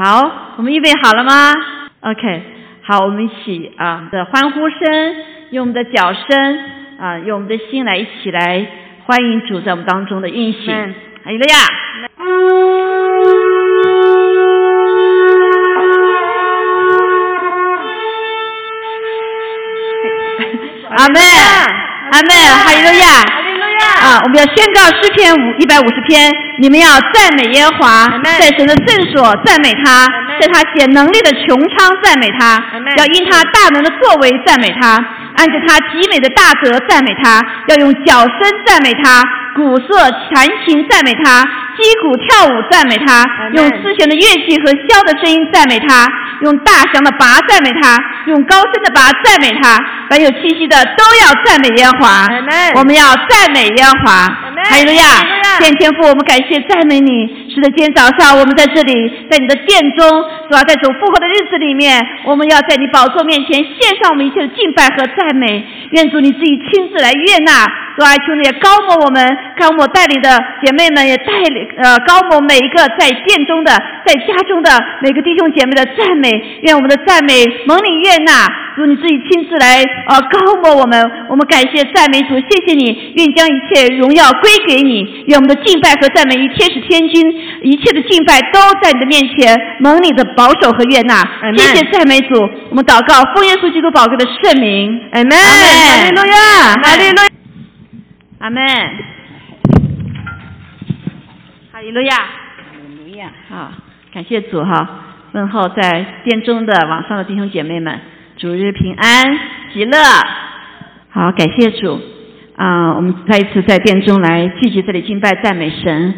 好，我们预备好了吗？OK，好，我们一起啊的欢呼声，用我们的脚声啊，用我们的心来一起来欢迎主在我们当中的运行。哈利路亚！阿妹，阿妹，哈利路亚！啊，我们要宣告诗篇五一百五十篇，你们要赞美耶和华，在神的圣所赞美他，在他显能力的穹苍赞美他，要因他大能的作为赞美他，按着他极美的大德赞美他，要用脚声赞美他，鼓瑟弹琴赞美他，击鼓跳舞赞美他，用丝弦的乐器和箫的声音赞美他，用大响的拔赞美他，用高声的拔赞美他，凡有气息的都要赞美耶和华，我们要赞美耶。华，哈利路亚！天天父，我们感谢赞美你。是的，今天早上我们在这里，在你的殿中，是吧？在主复活的日子里面，我们要在你宝座面前献上我们一切的敬拜和赞美。愿主你自己亲自来悦纳，是吧？求你也高摩我们，看我带领的姐妹们也带领，呃，高摩每一个在殿中的、在家中的每个弟兄姐妹的赞美。愿我们的赞美蒙你悦纳，主你自己亲自来，呃，高摩我们。我们感谢赞美主，谢谢你，愿将一切。荣耀归给你，愿我们的敬拜和赞美一切是天君，一切的敬拜都在你的面前，蒙你的保守和悦纳。谢谢赞美主，我们祷告奉耶稣基督宝贵的圣名，阿门。哈利路亚，哈利路亚，阿门。哈利路亚，哈利路亚。好，感谢主哈，问候在殿中的网上的弟兄姐妹们，主日平安喜乐。好，感谢主。啊，我们再一次在殿中来聚集这里敬拜赞美神，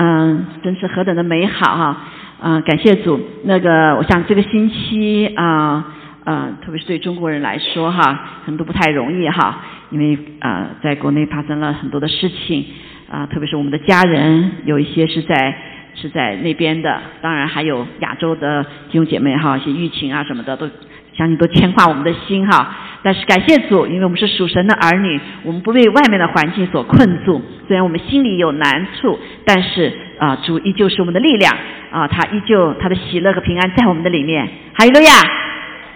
嗯，真是何等的美好哈！啊，感谢主。那个，我想这个星期啊，呃，特别是对中国人来说哈，可能都不太容易哈，因为啊，在国内发生了很多的事情啊，特别是我们的家人有一些是在是在那边的，当然还有亚洲的弟兄姐妹哈，一些疫情啊什么的都。相信都牵挂我们的心哈，但是感谢主，因为我们是属神的儿女，我们不被外面的环境所困住。虽然我们心里有难处，但是啊，主依旧是我们的力量啊，他依旧他的喜乐和平安在我们的里面。哈利路亚，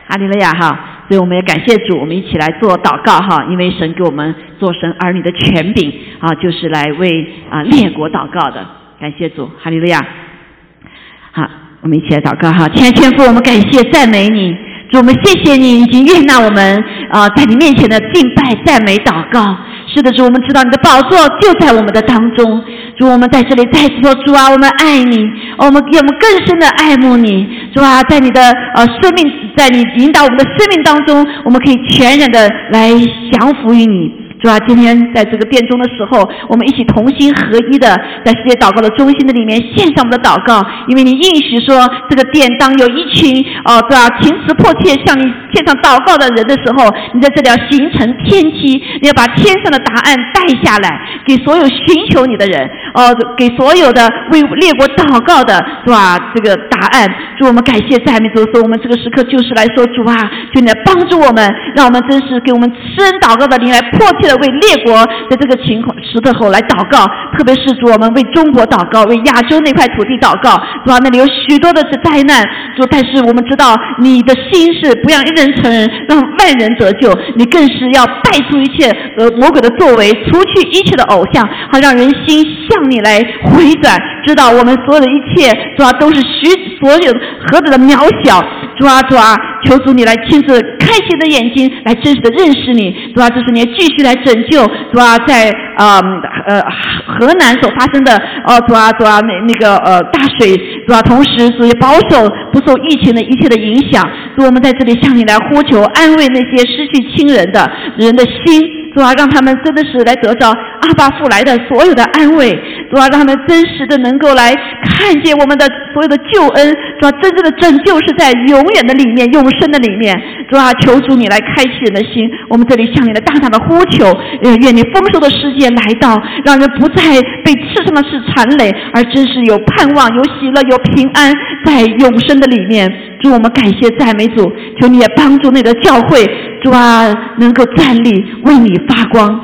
哈利路亚哈！所以我们也感谢主，我们一起来做祷告哈，因为神给我们做神儿女的权柄啊，就是来为啊列国祷告的。感谢主，哈利路亚。好，我们一起来祷告哈，亲爱的天父，我们感谢赞美你。主，我们谢谢你已经悦纳我们啊，在你面前的敬拜、赞美、祷告。是的，主，我们知道你的宝座就在我们的当中。主，我们在这里再次说，主啊，我们爱你，我们给我们更深的爱慕你。主啊，在你的呃生命，在你引导我们的生命当中，我们可以全然的来降服于你。主啊，今天在这个殿中的时候，我们一起同心合一的，在世界祷告的中心的里面献上我们的祷告，因为你应许说，这个殿当有一群哦，对吧？情辞迫切向你献上祷告的人的时候，你在这里要形成天梯，你要把天上的答案带下来，给所有寻求你的人，哦，给所有的为列国祷告的，是吧？这个答案，祝我们感谢赞美主，说我们这个时刻就是来说主啊，就来帮助我们，让我们真是给我们施恩祷告的灵来迫切为列国的这个情况时的后来祷告，特别是主我们为中国祷告，为亚洲那块土地祷告，是吧？那里有许多的是灾难，主，但是我们知道你的心是不让一人成人，让万人得救，你更是要败出一切呃魔鬼的作为，除去一切的偶像，好让人心向你来回转，知道我们所有的一切，主啊，都是许所有何等的渺小，主啊，主啊，求主你来亲自开启的眼睛，来真实的认识你，主啊，这是你继续来。拯救主啊，在呃呃河南所发生的哦主啊主啊那那个呃大水主啊，同时属于保守不受疫情的一切的影响，主我们在这里向你来呼求安慰那些失去亲人的人的心。主啊，让他们真的是来得着阿巴父来的所有的安慰。主啊，让他们真实的能够来看见我们的所有的救恩。主啊，真正的拯救是在永远的里面、永生的里面。主啊，求主你来开启人的心。我们这里向你的大大的呼求，愿你丰收的世界来到，让人不再被刺上的是残累，而真是有盼望、有喜乐、有平安在永生的里面。祝我们感谢赞美主，求你也帮助那个教会。主啊，能够站立为你发光，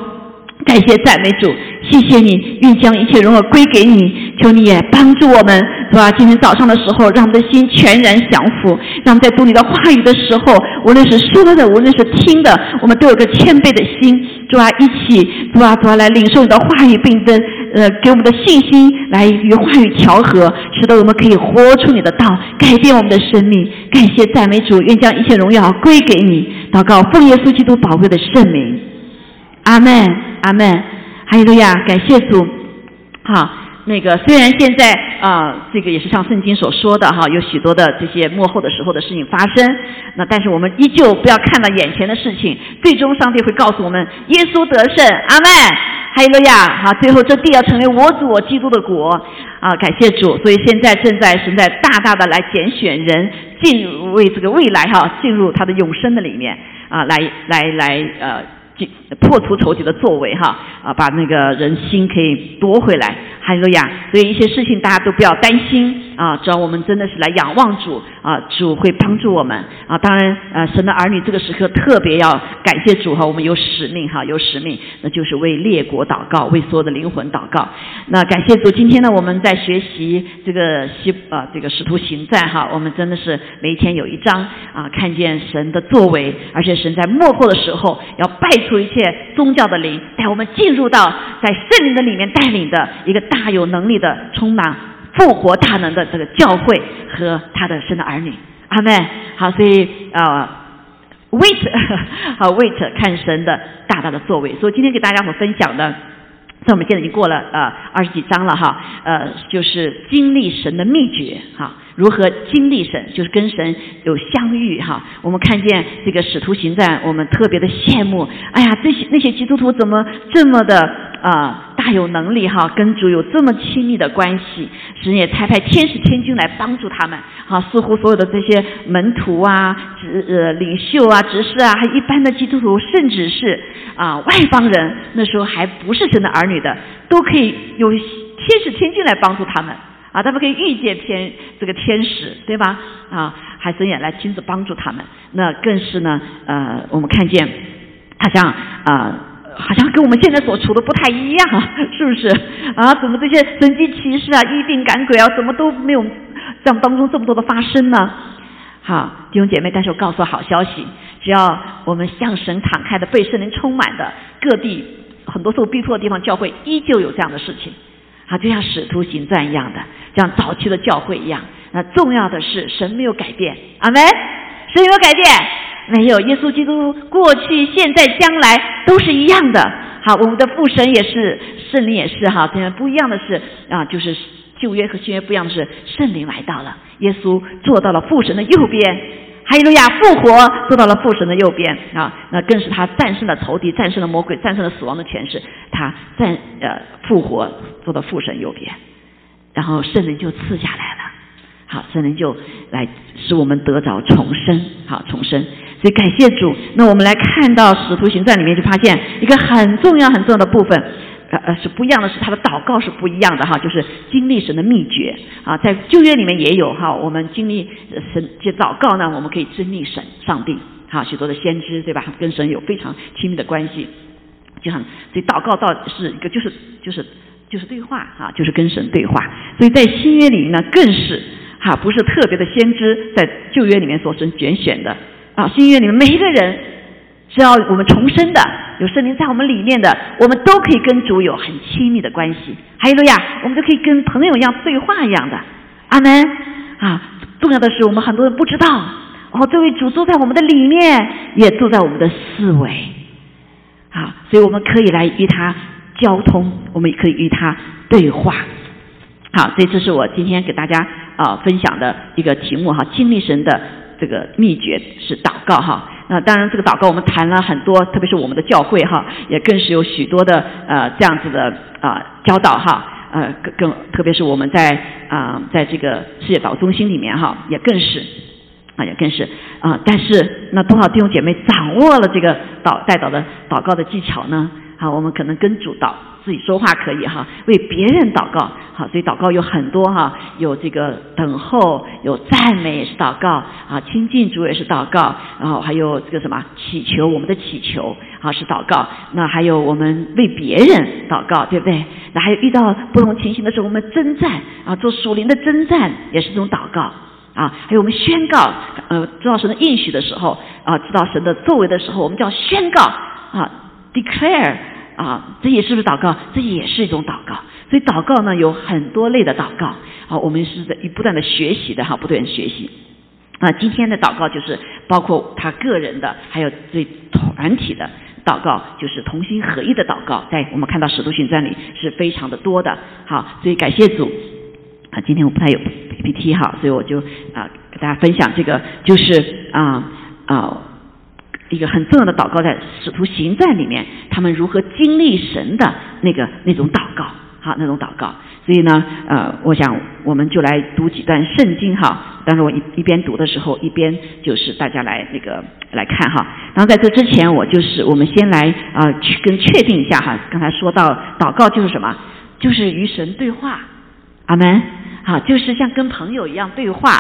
感谢赞美主，谢谢你，愿将一切荣耀归给你。求你也帮助我们，是吧？今天早上的时候，让我们的心全然降服，让我们在读你的话语的时候，无论是说的，无论是听的，我们都有个谦卑的心，主啊，一起，主啊，主啊，来领受你的话语，并跟呃给我们的信心来与话语调和，使得我们可以活出你的道，改变我们的生命。感谢赞美主，愿将一切荣耀归给你。祷告，奉耶稣基督宝贵的圣名，阿门，阿门。哈利路亚，感谢主。好，那个虽然现在啊，这个也是像圣经所说的哈，有许多的这些幕后的时候的事情发生，那但是我们依旧不要看到眼前的事情，最终上帝会告诉我们，耶稣得胜，阿门。哈利路亚，好，最后这地要成为我主我基督的国啊，感谢主。所以现在正在神在大大的来拣选人进入为这个未来哈，进入他的永生的里面啊，来来来呃。破除仇敌的作为哈啊，把那个人心可以夺回来，哈利路亚！所以一些事情大家都不要担心啊，只要我们真的是来仰望主啊，主会帮助我们啊。当然呃，神的儿女这个时刻特别要感谢主哈，我们有使命哈，有使命，那就是为列国祷告，为所有的灵魂祷告。那感谢主，今天呢我们在学习这个西啊这个使徒行传哈，我们真的是每一天有一章啊，看见神的作为，而且神在幕后的时候要拜。除一切宗教的灵，带我们进入到在圣灵的里面带领的一个大有能力的、充满复活大能的这个教会和他的神的儿女。阿门。好，所以呃，wait，好 wait，看神的大大的作为。所以今天给大家伙分享的，那我们现在已经过了呃二十几章了哈，呃，就是经历神的秘诀哈。如何经历神，就是跟神有相遇哈。我们看见这个使徒行传，我们特别的羡慕。哎呀，这些那些基督徒怎么这么的啊大有能力哈，跟主有这么亲密的关系？神也差派天使天君来帮助他们。好，似乎所有的这些门徒啊、执呃领袖啊、执事啊，还一般的基督徒，甚至是啊外邦人，那时候还不是神的儿女的，都可以有天使天君来帮助他们。啊，他们可以遇见天这个天使，对吧？啊，海神也来亲自帮助他们。那更是呢，呃，我们看见好像啊，好像跟我们现在所处的不太一样，是不是？啊，怎么这些神迹奇事啊、医病赶鬼啊，怎么都没有像当中这么多的发生呢？好，弟兄姐妹，但是我告诉好消息，只要我们向神敞开的、被圣灵充满的各地很多受逼迫的地方，教会依旧有这样的事情。啊，就像使徒行传一样的，像早期的教会一样。那重要的是，神没有改变，阿门。神有没有改变？没有。耶稣基督过去、现在、将来都是一样的。好，我们的父神也是，圣灵也是哈。这样不一样的是啊，就是旧约和新约不一样的是，圣灵来到了，耶稣坐到了父神的右边。哈利路亚，复活坐到了父神的右边啊，那更是他战胜了仇敌，战胜了魔鬼，战胜了死亡的权势。他战呃复活坐到父神右边，然后圣灵就赐下来了。好，圣灵就来使我们得着重生，好重生。所以感谢主。那我们来看到使徒行传里面就发现一个很重要很重要的部分。呃呃，是不一样的，是他的祷告是不一样的哈，就是经历神的秘诀啊，在旧约里面也有哈，我们经历神这祷告呢，我们可以经历神上帝哈，许多的先知对吧，跟神有非常亲密的关系，就像这祷告到是一个就是就是就是对话哈，就是跟神对话，所以在新约里面呢更是哈，不是特别的先知在旧约里面所神拣选的啊，新约里面每一个人。是要我们重生的，有圣灵在我们里面的，我们都可以跟主有很亲密的关系。还有路亚，我们都可以跟朋友一样对话一样的。阿门啊！重要的是，我们很多人不知道哦，这位主坐在我们的里面，也坐在我们的思维啊，所以我们可以来与他交通，我们也可以与他对话。好，所以这是我今天给大家啊分享的一个题目哈，经历神的这个秘诀是祷告哈。那当然，这个祷告我们谈了很多，特别是我们的教会哈，也更是有许多的呃这样子的啊教导哈，呃更更特别是我们在啊在这个世界祷中心里面哈，也更是啊也更是啊，但是那多少弟兄姐妹掌握了这个祷带祷的祷告的技巧呢？啊，我们可能跟主祷自己说话可以哈，为别人祷告好，所以祷告有很多哈，有这个等候，有赞美也是祷告啊，亲近主也是祷告，然后还有这个什么祈求我们的祈求啊是祷告，那还有我们为别人祷告，对不对？那还有遇到不同情形的时候，我们征战啊，做属灵的征战也是这种祷告。啊，还有我们宣告，呃，知道神的应许的时候，啊，知道神的作为的时候，我们叫宣告，啊，declare，啊，这也是不是祷告？这也是一种祷告。所以祷告呢，有很多类的祷告，啊，我们是在不断的学习的哈，不断学习。啊，今天的祷告就是包括他个人的，还有对团体的祷告，就是同心合一的祷告，在我们看到使徒行传里是非常的多的。好，所以感谢主。啊，今天我不太有 PPT 哈，所以我就啊给大家分享这个，就是啊啊一个很重要的祷告，在使徒行传里面，他们如何经历神的那个那种祷告，好那种祷告。所以呢，呃，我想我们就来读几段圣经哈。当时我一一边读的时候，一边就是大家来那个来看哈。然后在这之前，我就是我们先来啊去跟确定一下哈。刚才说到祷告就是什么？就是与神对话。阿门，好，就是像跟朋友一样对话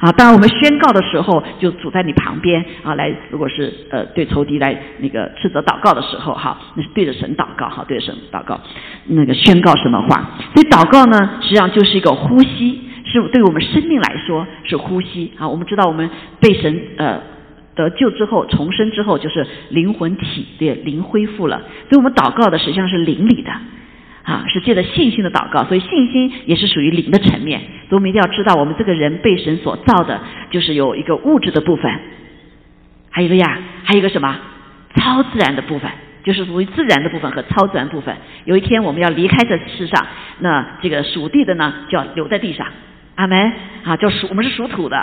啊。当然，我们宣告的时候，就主在你旁边啊，来，如果是呃对仇敌来那个斥责祷告的时候，哈，那是对着神祷告，哈，对着神祷告，那个宣告什么话？所以祷告呢，实际上就是一个呼吸，是对我们生命来说是呼吸啊。我们知道，我们被神呃得救之后，重生之后，就是灵魂体的灵恢复了，所以我们祷告的实际上是灵里的。啊，是借着信心的祷告，所以信心也是属于灵的层面。所以我们一定要知道，我们这个人被神所造的，就是有一个物质的部分，还有一个呀，还有一个什么超自然的部分，就是属于自然的部分和超自然部分。有一天我们要离开这世上，那这个属地的呢，就要留在地上。阿门啊，就属我们是属土的，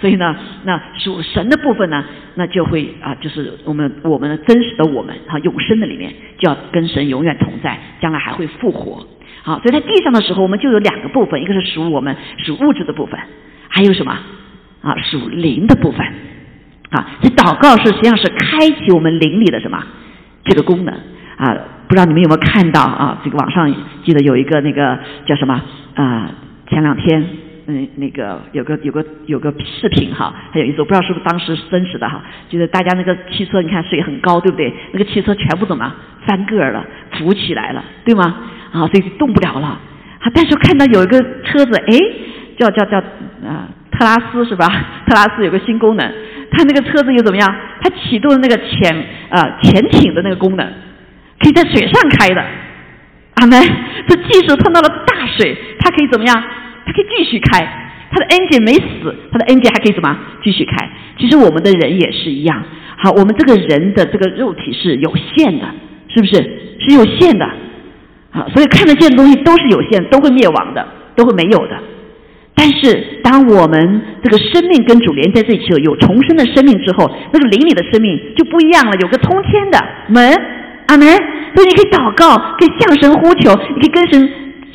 所以呢，那属神的部分呢，那就会啊，就是我们我们的真实的我们哈，永生的里面就要跟神永远同在，将来还会复活。好，所以在地上的时候，我们就有两个部分，一个是属我们属物质的部分，还有什么啊，属灵的部分啊。这祷告是实际上是开启我们灵里的什么这个功能啊？不知道你们有没有看到啊？这个网上记得有一个那个叫什么啊？前两天。嗯，那个有个有个有个视频哈，很有意思，我不知道是不是当时真实的哈，就是大家那个汽车，你看水很高，对不对？那个汽车全部怎么翻个儿了，浮起来了，对吗？啊，所以动不了了。啊，但是看到有一个车子，哎，叫叫叫啊，特拉斯是吧？特拉斯有个新功能，它那个车子又怎么样？它启动了那个潜啊潜艇的那个功能，可以在水上开的。阿门。这即使碰到了大水，它可以怎么样？它可以继续开，它的 n 键没死，它的 n 键还可以什么继续开？其实我们的人也是一样，好，我们这个人的这个肉体是有限的，是不是？是有限的，啊，所以看得见的东西都是有限，都会灭亡的，都会没有的。但是当我们这个生命跟主连在一起，有重生的生命之后，那个灵里的生命就不一样了，有个通天的门，阿门。所以你可以祷告，可以向神呼求，你可以跟神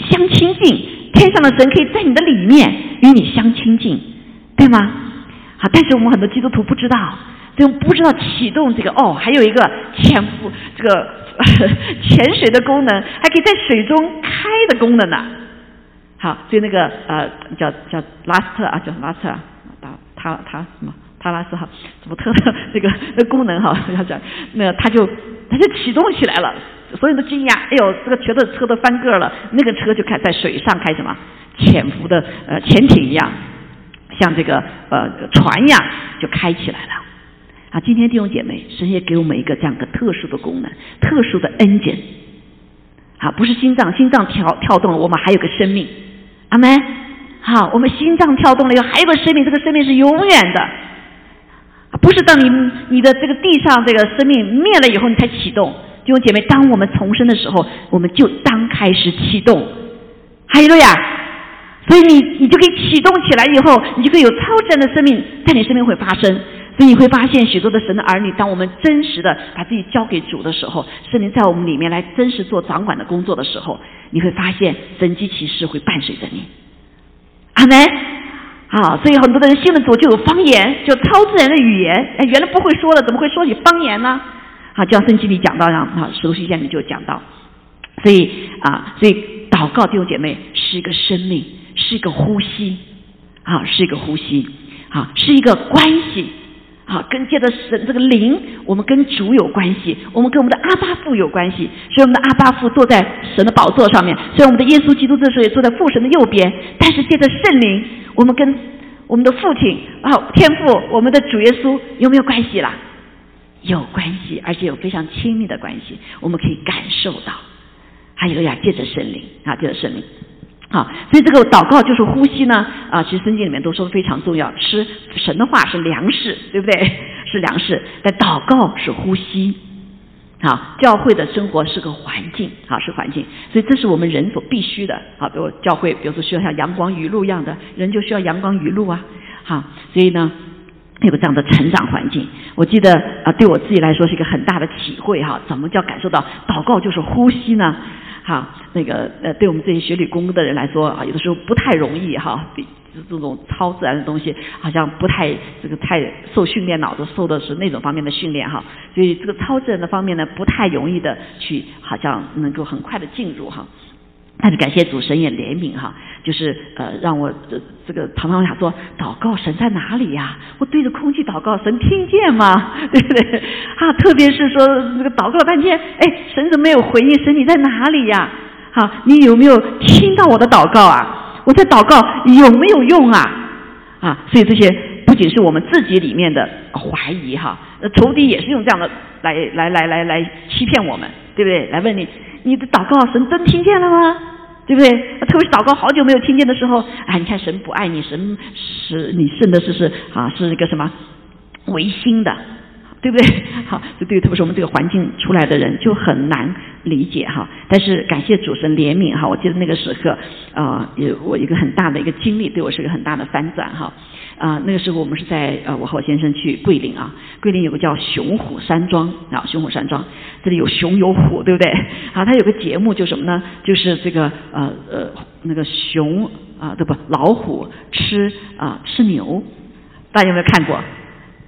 相亲近。天上的神可以在你的里面与你相亲近，对吗？好，但是我们很多基督徒不知道，就不知道启动这个哦，还有一个潜伏这个 潜水的功能，还可以在水中开的功能呢。好，所以那个呃叫叫拉斯特啊，叫拉斯特，他他他什么？他拉斯哈，怎么特的这个那功能哈？要讲那他就他就启动起来了。所有人都惊讶，哎呦，这个觉得车都翻个了，那个车就开在水上开什么潜伏的呃潜艇一样，像这个呃船一样就开起来了。啊，今天弟兄姐妹，神也给我们一个这样的特殊的功能，特殊的 engine。啊，不是心脏，心脏跳跳动了，我们还有个生命。阿门。好，我们心脏跳动了以后，还有个生命，这个生命是永远的。不是等你你的这个地上这个生命灭了以后，你才启动。弟兄姐妹，当我们重生的时候，我们就当开始启动，哈利路亚！所以你你就可以启动起来以后，你就可以有超自然的生命在你身边会发生。所以你会发现许多的神的儿女，当我们真实的把自己交给主的时候，圣灵在我们里面来真实做掌管的工作的时候，你会发现神迹奇事会伴随着你。阿门！好，所以很多的人信了主就有方言，就超自然的语言。哎，原来不会说的，怎么会说起方言呢？啊，教圣经里讲到，一样啊，使徒行传里就讲到，所以啊，所以祷告弟兄姐妹是一个生命，是一个呼吸，啊，是一个呼吸，啊，是一个关系。啊，跟借着神这个灵，我们跟主有关系，我们跟我们的阿巴父有关系。所以我们的阿巴父坐在神的宝座上面，所以我们的耶稣基督这时候也坐在父神的右边。但是借着圣灵，我们跟我们的父亲啊天父，我们的主耶稣有没有关系啦？有关系，而且有非常亲密的关系，我们可以感受到。还有呀，借着圣灵啊，借着圣灵。好，所以这个祷告就是呼吸呢啊，其实圣经里面都说的非常重要。吃神的话是粮食，对不对？是粮食，但祷告是呼吸。好，教会的生活是个环境，好是环境，所以这是我们人所必须的。好，比如教会，比如说需要像阳光雨露一样的人，就需要阳光雨露啊。好，所以呢，有个这样的成长环境。我记得啊，对我自己来说是一个很大的体会哈。怎么叫感受到祷告就是呼吸呢？哈，那个呃，对我们这些学理工的人来说啊，有的时候不太容易哈。比这种超自然的东西，好像不太这个太受训练，脑子受的是那种方面的训练哈。所以这个超自然的方面呢，不太容易的去，好像能够很快的进入哈。但是感谢主神也怜悯哈，就是呃让我这这个常常想说祷告神在哪里呀？我对着空气祷告，神听见吗？对不对？啊，特别是说这个祷告了半天，哎，神怎么没有回应？神你在哪里呀？好，你有没有听到我的祷告啊？我在祷告有没有用啊？啊，所以这些不仅是我们自己里面的怀疑哈，仇敌也是用这样的来来来来来欺骗我们，对不对？来问你。你的祷告神真听见了吗？对不对？特别是祷告好久没有听见的时候，哎，你看神不爱你，神是你信的是是啊，是一个什么违心的，对不对？好，就对于，特别是我们这个环境出来的人就很难理解哈。但是感谢主神怜悯哈，我记得那个时刻啊，有我一个很大的一个经历，对我是个很大的翻转哈。啊，那个时候我们是在呃，我和我先生去桂林啊，桂林有个叫熊虎山庄啊，熊虎山庄，这里有熊有虎，对不对？啊，它有个节目就什么呢？就是这个呃呃那个熊啊，对不？老虎吃啊吃牛，大家有没有看过？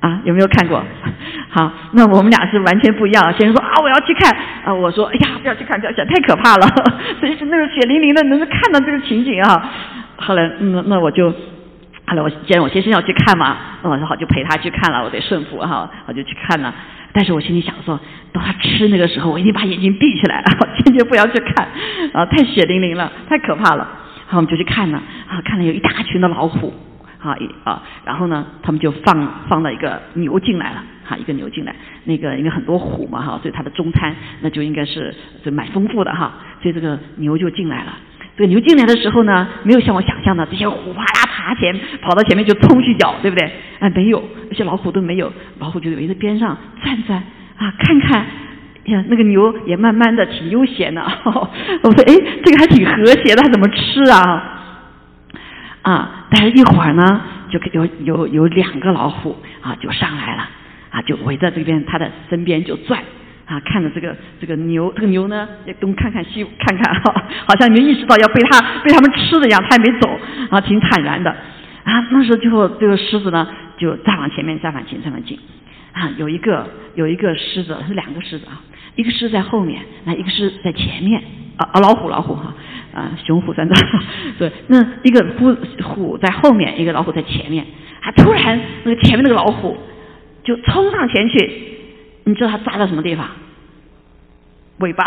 啊，有没有看过？好，那我们俩是完全不一样。先生说啊，我要去看啊，我说哎呀，不要去看，不要去，太可怕了。所以是那个血淋淋的，能够看到这个情景啊。后来那那我就。后来我既然我先生要去看嘛，那我说好就陪他去看了，我得顺服哈，我就去看了。但是我心里想说，等他吃那个时候，我一定把眼睛闭起来，坚决不要去看，啊，太血淋淋了，太可怕了。好，我们就去看了，啊，看了有一大群的老虎，啊，啊，然后呢，他们就放放了一个牛进来了，哈，一个牛进来，那个因为很多虎嘛，哈，所以它的中餐那就应该是就蛮丰富的哈，所以这个牛就进来了。这个牛进来的时候呢，没有像我想象的这些虎哇啦爬前跑到前面就冲去咬，对不对？哎，没有，那些老虎都没有，老虎就围在边上站站啊，看看呀，那个牛也慢慢的挺悠闲的。我说，哎，这个还挺和谐的，它怎么吃啊？啊，但是一会儿呢，就有有有两个老虎啊，就上来了啊，就围在这边它的身边就转。啊，看着这个这个牛，这个牛呢也东看看西看看，哈，好像没意识到要被他被他们吃的一样，他也没走，啊，挺坦然的。啊，那时候最后这个狮子呢就再往前面再往前再往前，啊，有一个有一个狮子是两个狮子啊，一个狮子在后面，那一个狮子在前面，啊啊老虎老虎哈，啊熊虎三藏，对，那一个虎虎在后面，一个老虎在前面，啊突然那个前面那个老虎就冲上前去。你知道他扎在什么地方？尾巴，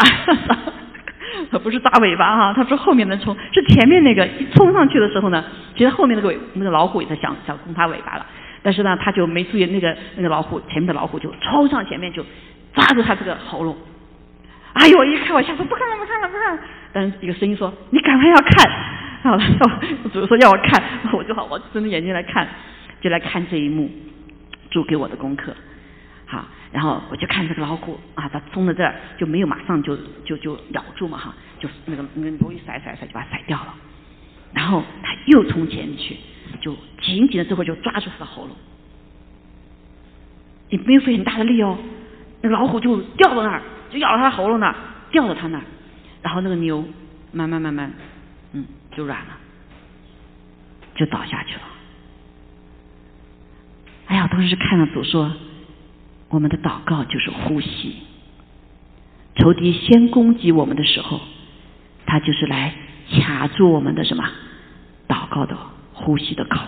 他不是扎尾巴哈，他是后面能冲，是前面那个一冲上去的时候呢，其实后面那个尾那个老虎也在想想攻他尾巴了，但是呢他就没注意那个那个老虎前面的老虎就冲上前面就抓住他这个喉咙，哎呦一看我吓说不看了不看了不看了，但是一个声音说你赶快要看，好了，主说要我看，我就好我睁着眼睛来看，就来看这一幕，主给我的功课。好，然后我就看这个老虎啊，它冲到这儿就没有马上就就就咬住嘛哈，就那个那个牛一甩甩甩就把它甩掉了，然后它又冲前去，就紧紧的这会就抓住它的喉咙，也没有费很大的力哦，那老虎就掉到那儿，就咬到它喉咙那儿，掉到它那儿，然后那个牛慢慢慢慢嗯就软了，就倒下去了。哎呀，当时看了主说。我们的祷告就是呼吸。仇敌先攻击我们的时候，他就是来卡住我们的什么祷告的呼吸的口。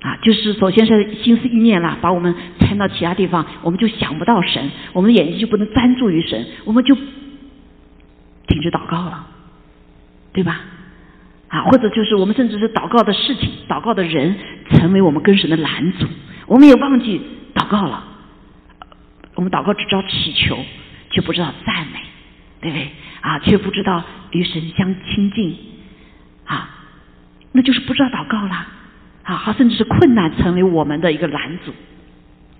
啊，就是首先是心思意念啦，把我们掺到其他地方，我们就想不到神，我们的眼睛就不能专注于神，我们就停止祷告了，对吧？啊，或者就是我们甚至是祷告的事情、祷告的人，成为我们跟神的拦阻，我们也忘记祷告了。我们祷告只知道祈求，却不知道赞美，对不对？啊，却不知道与神相亲近，啊，那就是不知道祷告了。啊，他甚至是困难成为我们的一个拦阻，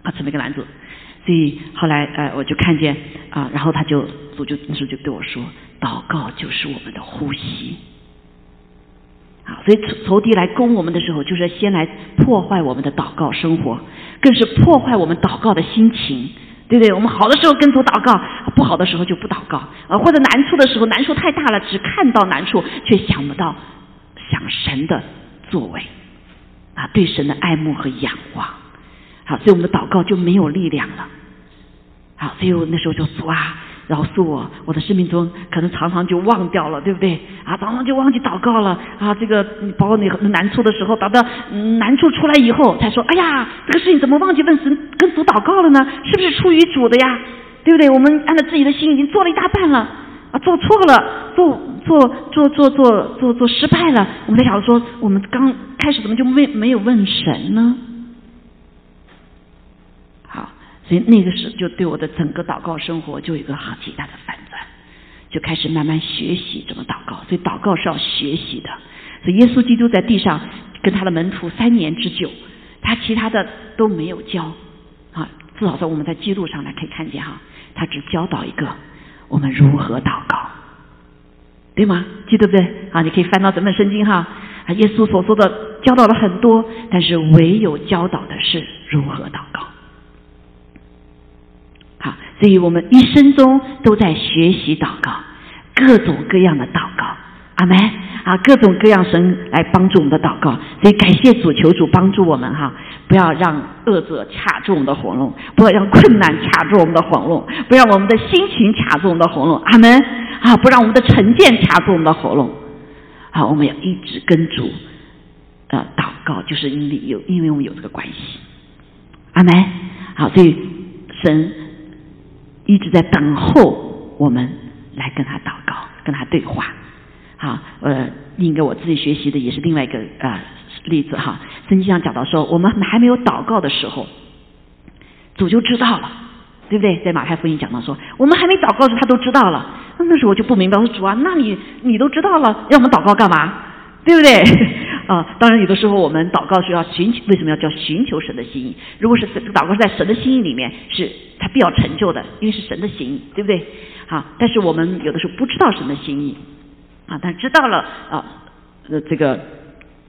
啊，成为一个拦阻。所以后来呃，我就看见啊，然后他就主就那时候就对我说，祷告就是我们的呼吸。啊，所以仇敌来攻我们的时候，就是先来破坏我们的祷告生活，更是破坏我们祷告的心情，对不对？我们好的时候跟主祷告，不好的时候就不祷告，啊，或者难处的时候难处太大了，只看到难处，却想不到想神的作为。啊，对神的爱慕和仰望，好，所以我们的祷告就没有力量了。好，所以我那时候就说啊，饶恕我，我的生命中可能常常就忘掉了，对不对？啊，常常就忘记祷告了。啊，这个包括你难处的时候，等到难处出来以后，才说，哎呀，这个事情怎么忘记问神跟主祷告了呢？是不是出于主的呀？对不对？我们按照自己的心已经做了一大半了，啊，做错了，做做做做做做做失败了。我们在想说，我们刚。开始怎么就没没有问神呢？所以那个时就对我的整个祷告生活就有一个很极大的反转，就开始慢慢学习怎么祷告。所以祷告是要学习的。所以耶稣基督在地上跟他的门徒三年之久，他其他的都没有教啊。至少说我们在记录上来可以看见哈，他只教导一个我们如何祷告，对吗？记得不对？啊，你可以翻到整本圣经哈。啊，耶稣所说的教导了很多，但是唯有教导的是如何祷告。好，所以我们一生中都在学习祷告，各种各样的祷告。阿门啊，各种各样神来帮助我们的祷告。所以感谢主，求主帮助我们哈，不要让恶者卡住我们的喉咙，不要让困难卡住我们的喉咙，不让我们的心情卡住我们的喉咙。阿门啊，不让我们的成见卡住我们的喉咙。好，我们要一直跟主呃祷告，就是因为有，因为我们有这个关系。阿门。好，所以神一直在等候我们来跟他祷告，跟他对话。好，呃，另一个我自己学习的也是另外一个呃例子哈。圣经上讲到说，我们还没有祷告的时候，主就知道了，对不对？在马太福音讲到说，我们还没祷告时，他都知道了。那时候我就不明白，我说主啊，那你你都知道了，让我们祷告干嘛？对不对？啊，当然有的时候我们祷告是要寻求，为什么要叫寻求神的心意？如果是祷告是在神的心意里面，是他必要成就的，因为是神的心意，对不对？好，但是我们有的时候不知道神的心意啊，但知道了啊，呃，这个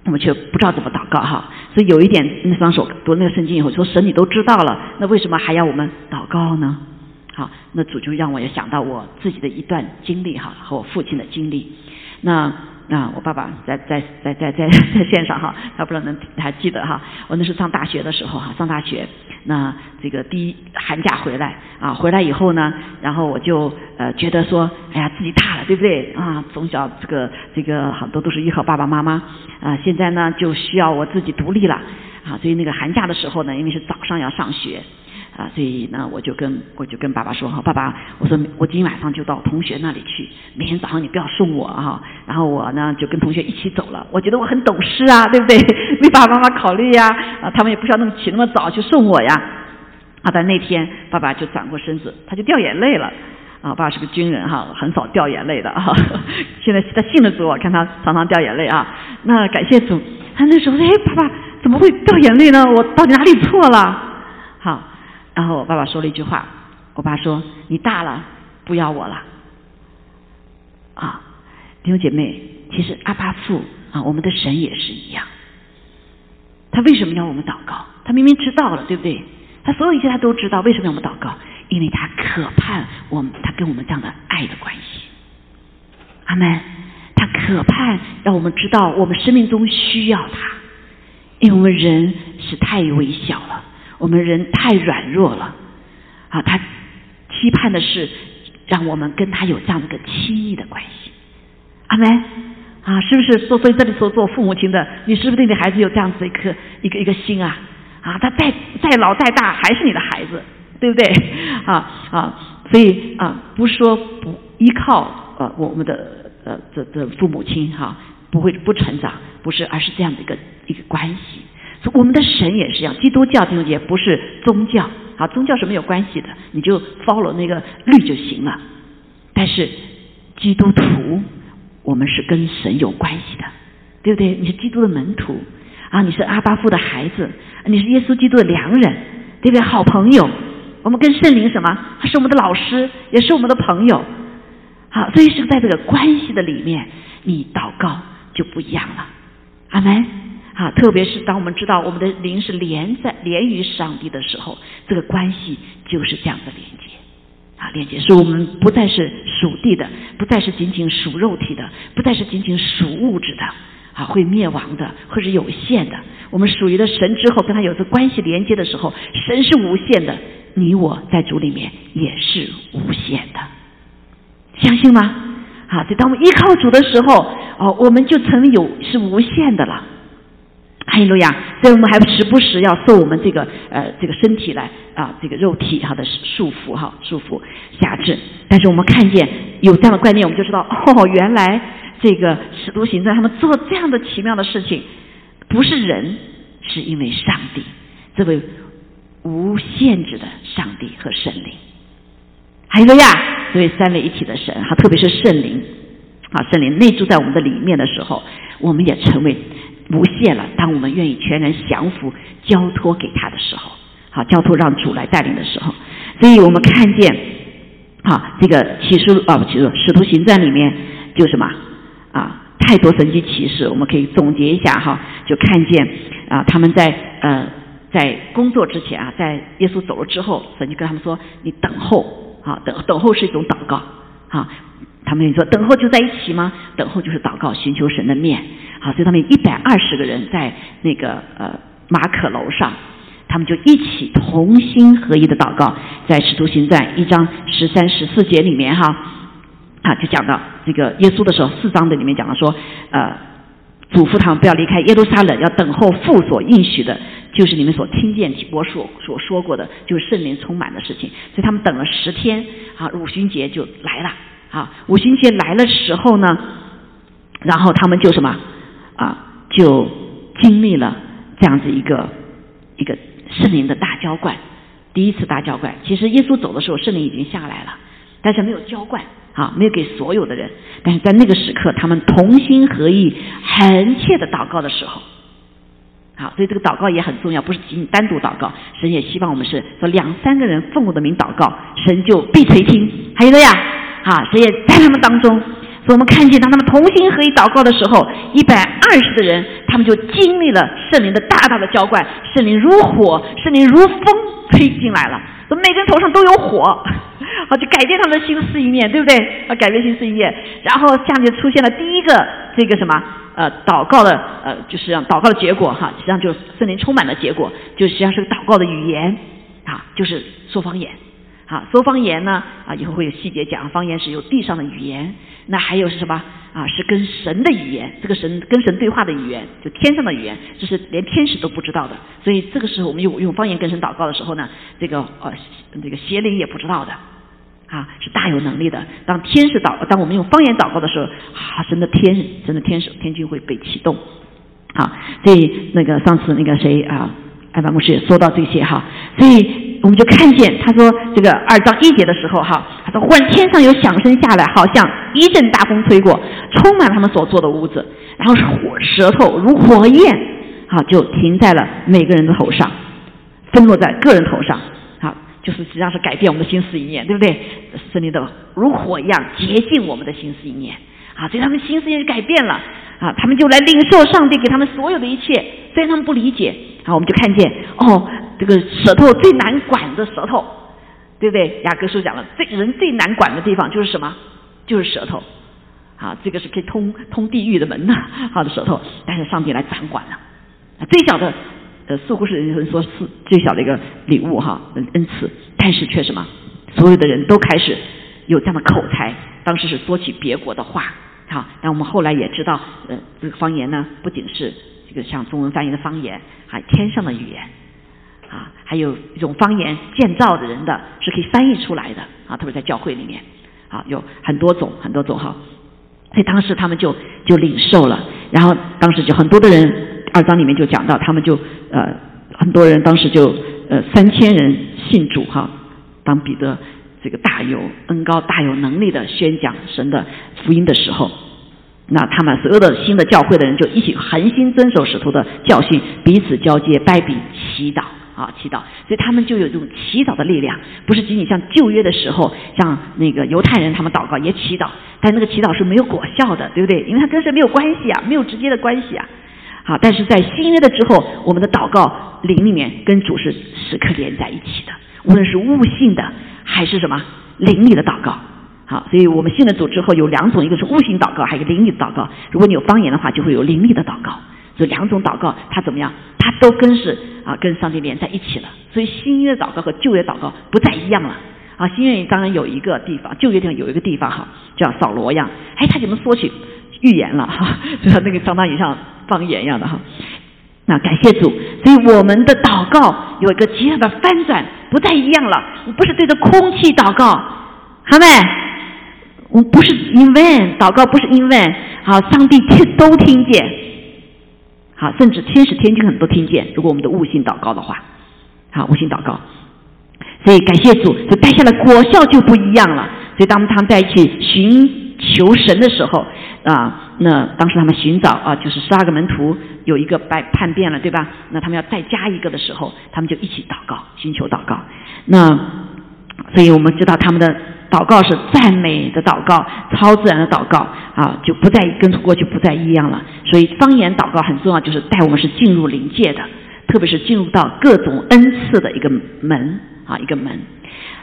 我们却不知道怎么祷告哈。所以有一点，那双手读那个圣经以后说神你都知道了，那为什么还要我们祷告呢？好，那主就让我也想到我自己的一段经历哈，和我父亲的经历。那啊我爸爸在在在在在在线上哈，他不知道能还记得哈。我那是上大学的时候哈，上大学那这个第一寒假回来啊，回来以后呢，然后我就呃觉得说，哎呀自己大了对不对啊？从小这个这个很多都是依靠爸爸妈妈啊，现在呢就需要我自己独立了啊。所以那个寒假的时候呢，因为是早上要上学。啊，所以呢，我就跟我就跟爸爸说哈，爸爸，我说我今天晚上就到同学那里去，明天早上你不要送我哈。然后我呢就跟同学一起走了，我觉得我很懂事啊，对不对？为爸爸妈妈考虑呀，啊，他们也不需要那么起那么早去送我呀。啊，但那天爸爸就转过身子，他就掉眼泪了。啊，爸爸是个军人哈，很少掉眼泪的哈。现在他信得主，我看他常常掉眼泪啊。那感谢主，他那时候说哎，爸爸怎么会掉眼泪呢？我到底哪里错了？然后我爸爸说了一句话，我爸说：“你大了，不要我了。”啊，弟兄姐妹，其实阿巴父啊，我们的神也是一样。他为什么要我们祷告？他明明知道了，对不对？他所有一切他都知道，为什么要我们祷告？因为他渴盼我们，他跟我们这样的爱的关系。阿门。他渴盼让我们知道，我们生命中需要他，因为我们人是太微小了。我们人太软弱了，啊，他期盼的是让我们跟他有这样的一个亲密的关系。阿门啊！是不是？所所以这里说做父母亲的，你是不是对你孩子有这样子一颗一个一个心啊？啊，他再再老再大还是你的孩子，对不对？啊啊，所以啊，不是说不依靠呃我们的呃这这父母亲哈，不会不成长，不是，而是这样的一个一个关系。我们的神也是一样，基督教弟兄姐不是宗教啊，宗教是没有关系的，你就 follow 那个律就行了。但是基督徒，我们是跟神有关系的，对不对？你是基督的门徒啊，你是阿巴夫的孩子，你是耶稣基督的良人，对不对？好朋友，我们跟圣灵什么？他是我们的老师，也是我们的朋友。好，所以是在这个关系的里面，你祷告就不一样了。阿门。啊，特别是当我们知道我们的灵是连在连于上帝的时候，这个关系就是这样的连接。啊，连接，所以我们不再是属地的，不再是仅仅属肉体的，不再是仅仅属物质的，啊，会灭亡的，或是有限的。我们属于了神之后，跟他有着关系连接的时候，神是无限的，你我在主里面也是无限的，相信吗？啊，所以当我们依靠主的时候，哦，我们就成为有是无限的了。哈利路亚！所以我们还时不时要受我们这个呃这个身体来啊这个肉体哈的束缚哈束缚辖制。但是我们看见有这样的观念，我们就知道哦，原来这个使徒行传他们做这样的奇妙的事情，不是人，是因为上帝这位无限制的上帝和神灵。哈利路亚！这位三位一体的神哈，特别是圣灵啊，圣灵内住在我们的里面的时候，我们也成为。无限了。当我们愿意全然降服、交托给他的时候，好，交托让主来带领的时候，所以我们看见，好，这个启示啊，不，启示使徒行传里面就什么啊，太多神迹奇事，我们可以总结一下哈，就看见啊，他们在呃在工作之前啊，在耶稣走了之后，神就跟他们说：“你等候啊，等等候是一种祷告啊。”他们说：“等候就在一起吗？等候就是祷告，寻求神的面。”好，所以他们一百二十个人在那个呃马可楼上，他们就一起同心合一的祷告，在使徒行传一章十三十四节里面哈啊就讲到这个耶稣的时候，四章的里面讲了说呃嘱咐他们不要离开耶路撒冷，要等候父所应许的，就是你们所听见我所所说过的，就是圣灵充满的事情。所以他们等了十天啊，五旬节就来了啊，五旬节来的时候呢，然后他们就什么？啊，就经历了这样子一个一个圣灵的大浇灌，第一次大浇灌。其实耶稣走的时候，圣灵已经下来了，但是没有浇灌，啊，没有给所有的人。但是在那个时刻，他们同心合意、恳切的祷告的时候，好，所以这个祷告也很重要，不是仅仅单独祷告。神也希望我们是说两三个人奉我的名祷告，神就必垂听。还有的呀，啊，神也在他们当中。所以我们看见，当他们同心合一祷告的时候，一百二十的人，他们就经历了圣灵的大大的浇灌，圣灵如火，圣灵如风吹进来了，每个人头上都有火，好就改变他们的心思意念，对不对？啊，改变心思意念，然后下面出现了第一个这个什么呃祷告的呃就是让祷告的结果哈，实际上就是圣灵充满的结果，就实际上是个祷告的语言啊，就是说方言。好，说方言呢啊，以后会有细节讲。方言是有地上的语言，那还有是什么啊？是跟神的语言，这个神跟神对话的语言，就天上的语言，这是连天使都不知道的。所以这个时候我们用用方言跟神祷告的时候呢，这个呃这个邪灵也不知道的，啊，是大有能力的。当天使祷，当我们用方言祷告的时候，啊，神的天神的天使天军会被启动。好，所以那个上次那个谁啊，艾巴牧师也说到这些哈，所以。我们就看见他说这个二章一节的时候哈，他说忽然天上有响声下来，好像一阵大风吹过，充满他们所坐的屋子，然后是火舌头如火焰，好就停在了每个人的头上，分落在个人头上，好就是实际上是改变我们的心思意念，对不对？圣灵的如火一样洁净我们的心思意念，啊，所以他们心思意念就改变了，啊，他们就来领受上帝给他们所有的一切，虽然他们不理解，啊，我们就看见哦。这个舌头最难管的舌头，对不对？雅各书讲了，最人最难管的地方就是什么？就是舌头。啊，这个是可以通通地狱的门呐，好的舌头。但是上帝来掌管了。最小的，呃，似乎是人说是最小的一个礼物哈，恩赐。但是却什么？所有的人都开始有这样的口才。当时是说起别国的话，好，但我们后来也知道，呃，这个方言呢，不仅是这个像中文翻译的方言，还天上的语言，啊，还有一种方言建造的人的是可以翻译出来的，啊，特别在教会里面，啊，有很多种很多种哈，所以当时他们就就领受了，然后当时就很多的人，二章里面就讲到，他们就呃很多人当时就呃三千人信主哈，当彼得。这个大有恩高、大有能力的宣讲神的福音的时候，那他们所有的新的教会的人就一起恒心遵守使徒的教训，彼此交接、拜笔、祈祷啊，祈祷。所以他们就有这种祈祷的力量，不是仅仅像旧约的时候，像那个犹太人他们祷告也祈祷，但那个祈祷是没有果效的，对不对？因为他跟神没有关系啊，没有直接的关系啊。好，但是在新约的之后，我们的祷告灵里面跟主是时刻连在一起的，无论是悟性的。还是什么灵里的祷告？好，所以我们信了主之后有两种，一个是悟性祷告，还有一个灵里的祷告。如果你有方言的话，就会有灵里的祷告。这两种祷告，它怎么样？它都跟是啊，跟上帝连在一起了。所以新约祷告和旧约祷告不再一样了。啊，新约当然有一个地方，旧约地方有一个地方哈，叫扫罗样。哎，他怎么说起预言了哈？就像那个相当于像方言一样的哈。那感谢主，所以我们的祷告有一个极大的翻转，不再一样了。我不是对着空气祷告，好没？我不是因为祷告，不是因为好，上帝听都听见，好，甚至天使天君很多听见。如果我们的悟性祷告的话，好，悟性祷告，所以感谢主，就带下来果效就不一样了。所以当他们在一起寻求神的时候啊。那当时他们寻找啊，就是十二个门徒有一个败叛变了，对吧？那他们要再加一个的时候，他们就一起祷告，寻求祷告。那所以我们知道他们的祷告是赞美的祷告，超自然的祷告啊，就不再跟过去不再一样了。所以方言祷告很重要，就是带我们是进入灵界的，特别是进入到各种恩赐的一个门啊，一个门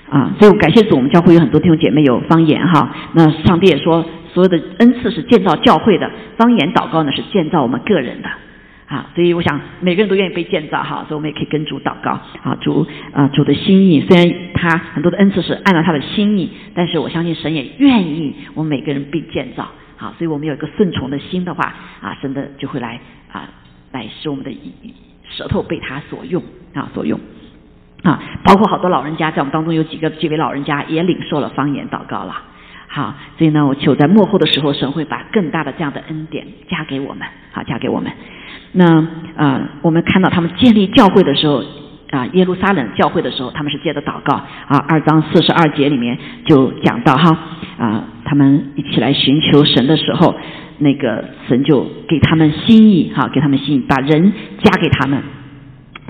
啊。所以我感谢主，我们教会有很多弟兄姐妹有方言哈。那上帝也说。所有的恩赐是建造教会的，方言祷告呢是建造我们个人的，啊，所以我想每个人都愿意被建造哈，所以我们也可以跟主祷告，啊，主啊主的心意，虽然他很多的恩赐是按照他的心意，但是我相信神也愿意我们每个人被建造，好，所以我们有一个顺从的心的话，啊，神的就会来啊来使我们的舌头被他所用啊所用，啊，包括好多老人家在我们当中有几个几位老人家也领受了方言祷告了。好，所以呢，我求在幕后的时候，神会把更大的这样的恩典加给我们，好，加给我们。那啊，我们看到他们建立教会的时候，啊，耶路撒冷教会的时候，他们是借着祷告啊，二章四十二节里面就讲到哈，啊，他们一起来寻求神的时候，那个神就给他们心意，哈，给他们心意，把人加给他们。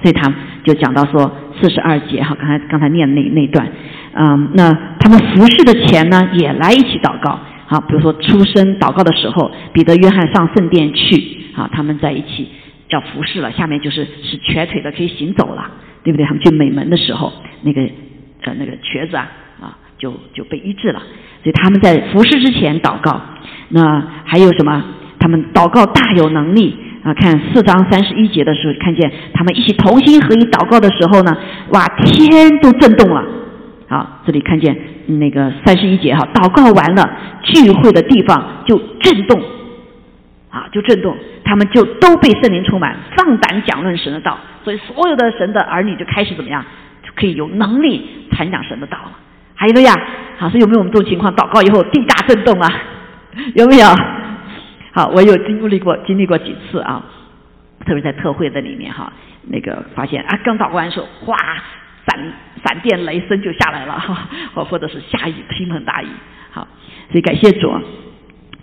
所以他就讲到说四十二节哈，刚才刚才念那那段，嗯，那他们服侍的钱呢也来一起祷告，好，比如说出生祷告的时候，彼得、约翰上圣殿去，啊，他们在一起叫服侍了，下面就是是瘸腿的可以行走了，对不对？他们去美门的时候，那个呃那个瘸子啊啊就就被医治了，所以他们在服侍之前祷告，那还有什么？他们祷告大有能力。啊，看四章三十一节的时候，看见他们一起同心合一祷告的时候呢，哇，天都震动了。好，这里看见那个三十一节哈，祷告完了，聚会的地方就震动，啊，就震动，他们就都被圣灵充满，放胆讲论神的道。所以所有的神的儿女就开始怎么样，就可以有能力传讲神的道了。还有个呀，好，所以有没有我们这种情况？祷告以后地大震动啊？有没有？好，我有经历过，经历过几次啊，特别在特会的里面哈，那个发现啊，刚祷告完的时候，哗，闪闪电雷声就下来了，或或者是下雨，倾盆大雨。好，所以感谢主。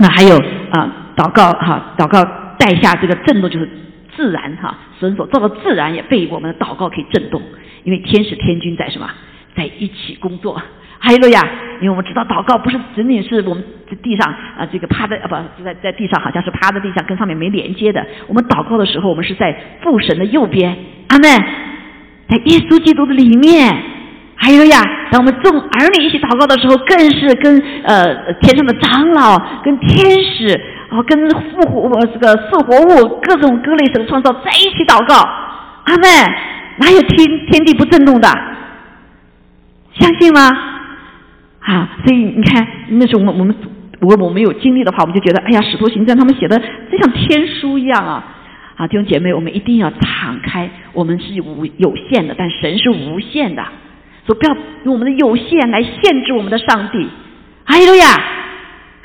那还有啊，祷告哈，祷告带下这个震动就是自然哈，神所造的自然也被我们的祷告可以震动，因为天使天君在什么，在一起工作。还有路亚，因为我们知道祷告不是仅仅是我们在地上啊，这个趴在啊不在在地上，好像是趴在地上，跟上面没连接的。我们祷告的时候，我们是在父神的右边，阿门，在耶稣基督的里面。还有呀，当我们众儿女一起祷告的时候，更是跟呃天上的长老、跟天使、哦跟复活这个复活物各种各类神创造在一起祷告，阿妹。哪有天天地不震动的？相信吗？啊，所以你看，那时候我们我们如果我们有经历的话，我们就觉得，哎呀，使徒行传他们写的就像天书一样啊！啊，弟兄姐妹，我们一定要敞开，我们是无有限的，但神是无限的，都不要用我们的有限来限制我们的上帝。阿利路亚，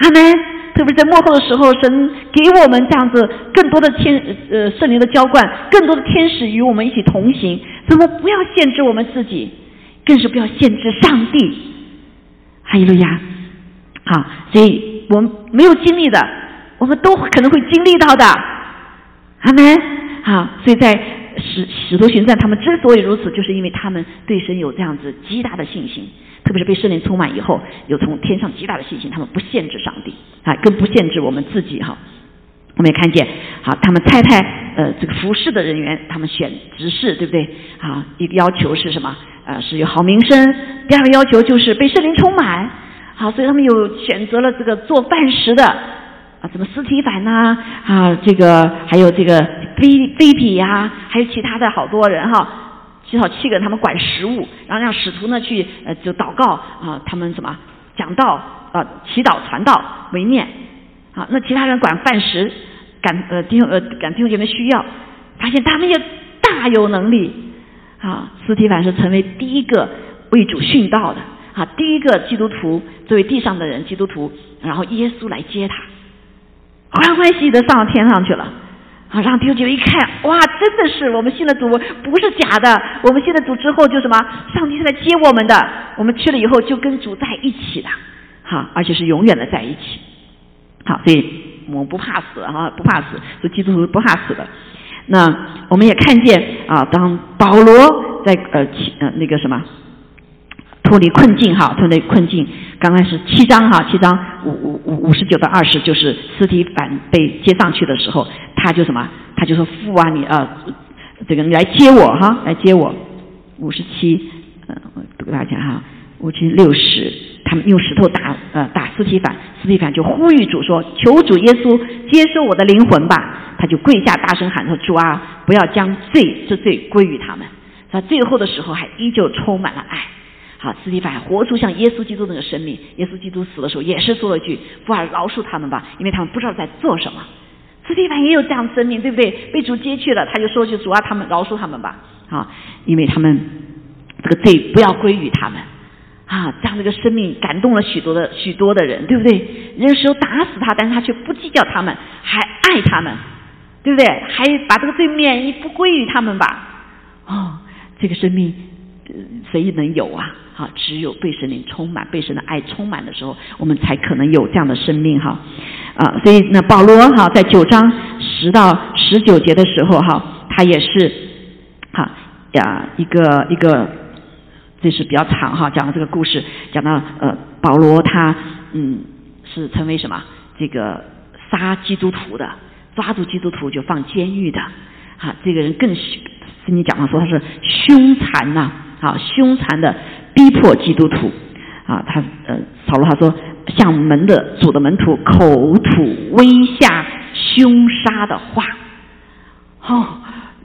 阿门。特别在幕后的时候，神给我们这样子更多的天呃圣灵的浇灌，更多的天使与我们一起同行。所以我不要限制我们自己，更是不要限制上帝。阿利路亚。好，所以我们没有经历的，我们都可能会经历到的。阿门。好，所以在使使徒行传，他们之所以如此，就是因为他们对神有这样子极大的信心。特别是被圣灵充满以后，有从天上极大的信心，他们不限制上帝啊，更不限制我们自己哈。我们也看见，好，他们猜猜呃这个服侍的人员，他们选执事对不对？啊，一个要求是什么？呃，是有好名声。第二个要求就是被圣灵充满。好，所以他们有选择了这个做饭食的什么斯提凡呐啊，这个还有这个菲菲比呀，还有其他的好多人哈。至少七个人，他们管食物，然后让使徒呢去呃就祷告啊，他们什么讲道啊，祈祷传道为念啊，那其他人管饭食，感呃弟兄呃感弟兄姐妹需要，发现他们也大有能力啊。斯提凡是成为第一个为主殉道的啊，第一个基督徒作为地上的人基督徒，然后耶稣来接他，欢欢喜喜的上了天上去了。啊，让弟兄姐妹一看，哇，真的是我们信了主，不是假的。我们信了主之后，就什么，上帝是来接我们的。我们去了以后，就跟主在一起的，好，而且是永远的在一起。好，所以我们不怕死，哈，不怕死，做基督徒不怕死的。那我们也看见啊，当保罗在呃呃那个什么。脱离困境哈，脱离困境。刚开始七章哈，七章五五五五十九到二十，就是尸体反被接上去的时候，他就什么？他就说父啊，你啊，这个你来接我哈，来接我。五十七，嗯，我读给大家哈。五七六十，他们用石头打呃打尸体反，尸体反就呼吁主说：求主耶稣接受我的灵魂吧。他就跪下大声喊说：主啊，不要将罪这罪归于他们。在最后的时候，还依旧充满了爱。啊，斯蒂凡活出像耶稣基督那个生命。耶稣基督死的时候也是说了句：“父啊，饶恕他们吧，因为他们不知道在做什么。”斯蒂凡也有这样的生命，对不对？被主接去了，他就说句：“主啊，他们饶恕他们吧。”啊，因为他们这个罪不要归于他们。啊，这样的一个生命感动了许多的许多的人，对不对？人时候打死他，但是他却不计较他们，还爱他们，对不对？还把这个罪免一不归于他们吧。哦，这个生命谁能有啊？哈，只有被神灵充满，被神的爱充满的时候，我们才可能有这样的生命哈。啊，所以那保罗哈在九章十到十九节的时候哈，他也是哈呀一个一个，这是比较长哈，讲的这个故事，讲到呃保罗他嗯是成为什么这个杀基督徒的，抓住基督徒就放监狱的，哈这个人更是跟你讲了说他是凶残呐，啊凶残的。逼迫基督徒啊，他呃，扫罗他说，向门的主的门徒口吐威吓、凶杀的话。哦，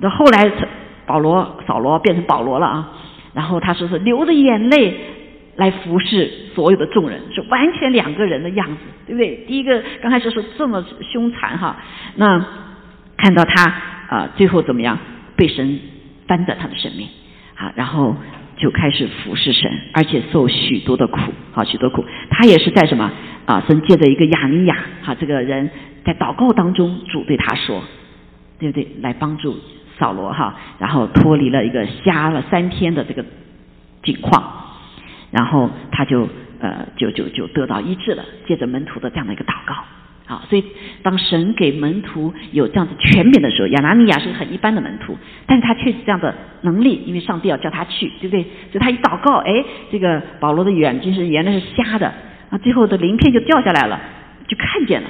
那后来保罗扫罗变成保罗了啊，然后他说是流着眼泪来服侍所有的众人，是完全两个人的样子，对不对？第一个刚开始是这么凶残哈，那看到他啊，最后怎么样？被神翻的他的生命啊，然后。就开始服侍神，而且受许多的苦，好许多苦。他也是在什么啊？神借着一个亚尼亚，哈，这个人在祷告当中，主对他说，对不对？来帮助扫罗哈，然后脱离了一个瞎了三天的这个境况，然后他就呃，就就就得到医治了，借着门徒的这样的一个祷告。好，所以当神给门徒有这样子权柄的时候，亚拿尼亚是个很一般的门徒，但是他却是这样的能力，因为上帝要叫他去，对不对？所以他一祷告，哎，这个保罗的眼睛是原来是瞎的，啊，最后的鳞片就掉下来了，就看见了，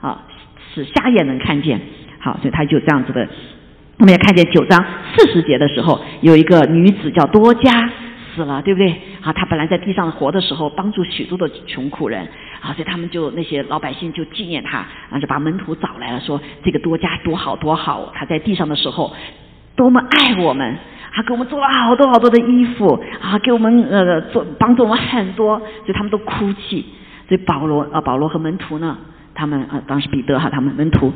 啊，使瞎眼能看见，好，所以他就这样子的。我们也看见九章四十节的时候，有一个女子叫多加。死了，对不对？啊，她本来在地上活的时候，帮助许多的穷苦人，啊，所以他们就那些老百姓就纪念他，啊，就把门徒找来了，说这个多加多好多好，他在地上的时候多么爱我们，还给我们做了好多好多的衣服，啊，给我们呃做帮助我们很多，所以他们都哭泣。所以保罗啊，保罗和门徒呢，他们啊，当时彼得哈，他们门徒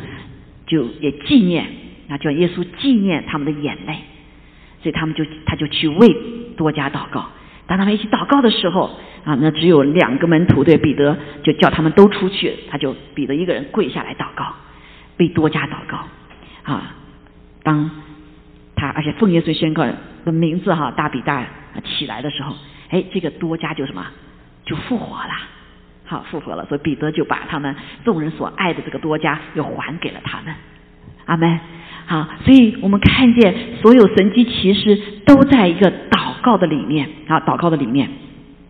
就也纪念啊，叫耶稣纪念他们的眼泪，所以他们就他就去为多加祷告。当他们一起祷告的时候啊，那只有两个门徒对彼得就叫他们都出去，他就彼得一个人跪下来祷告，为多加祷告啊。当他而且奉耶稣宣告的名字哈，大比大起来的时候，哎，这个多加就什么就复活了。好，复活了，所以彼得就把他们众人所爱的这个多加又还给了他们。阿门。好，所以我们看见所有神迹其实都在一个祷告的里面啊，祷告的里面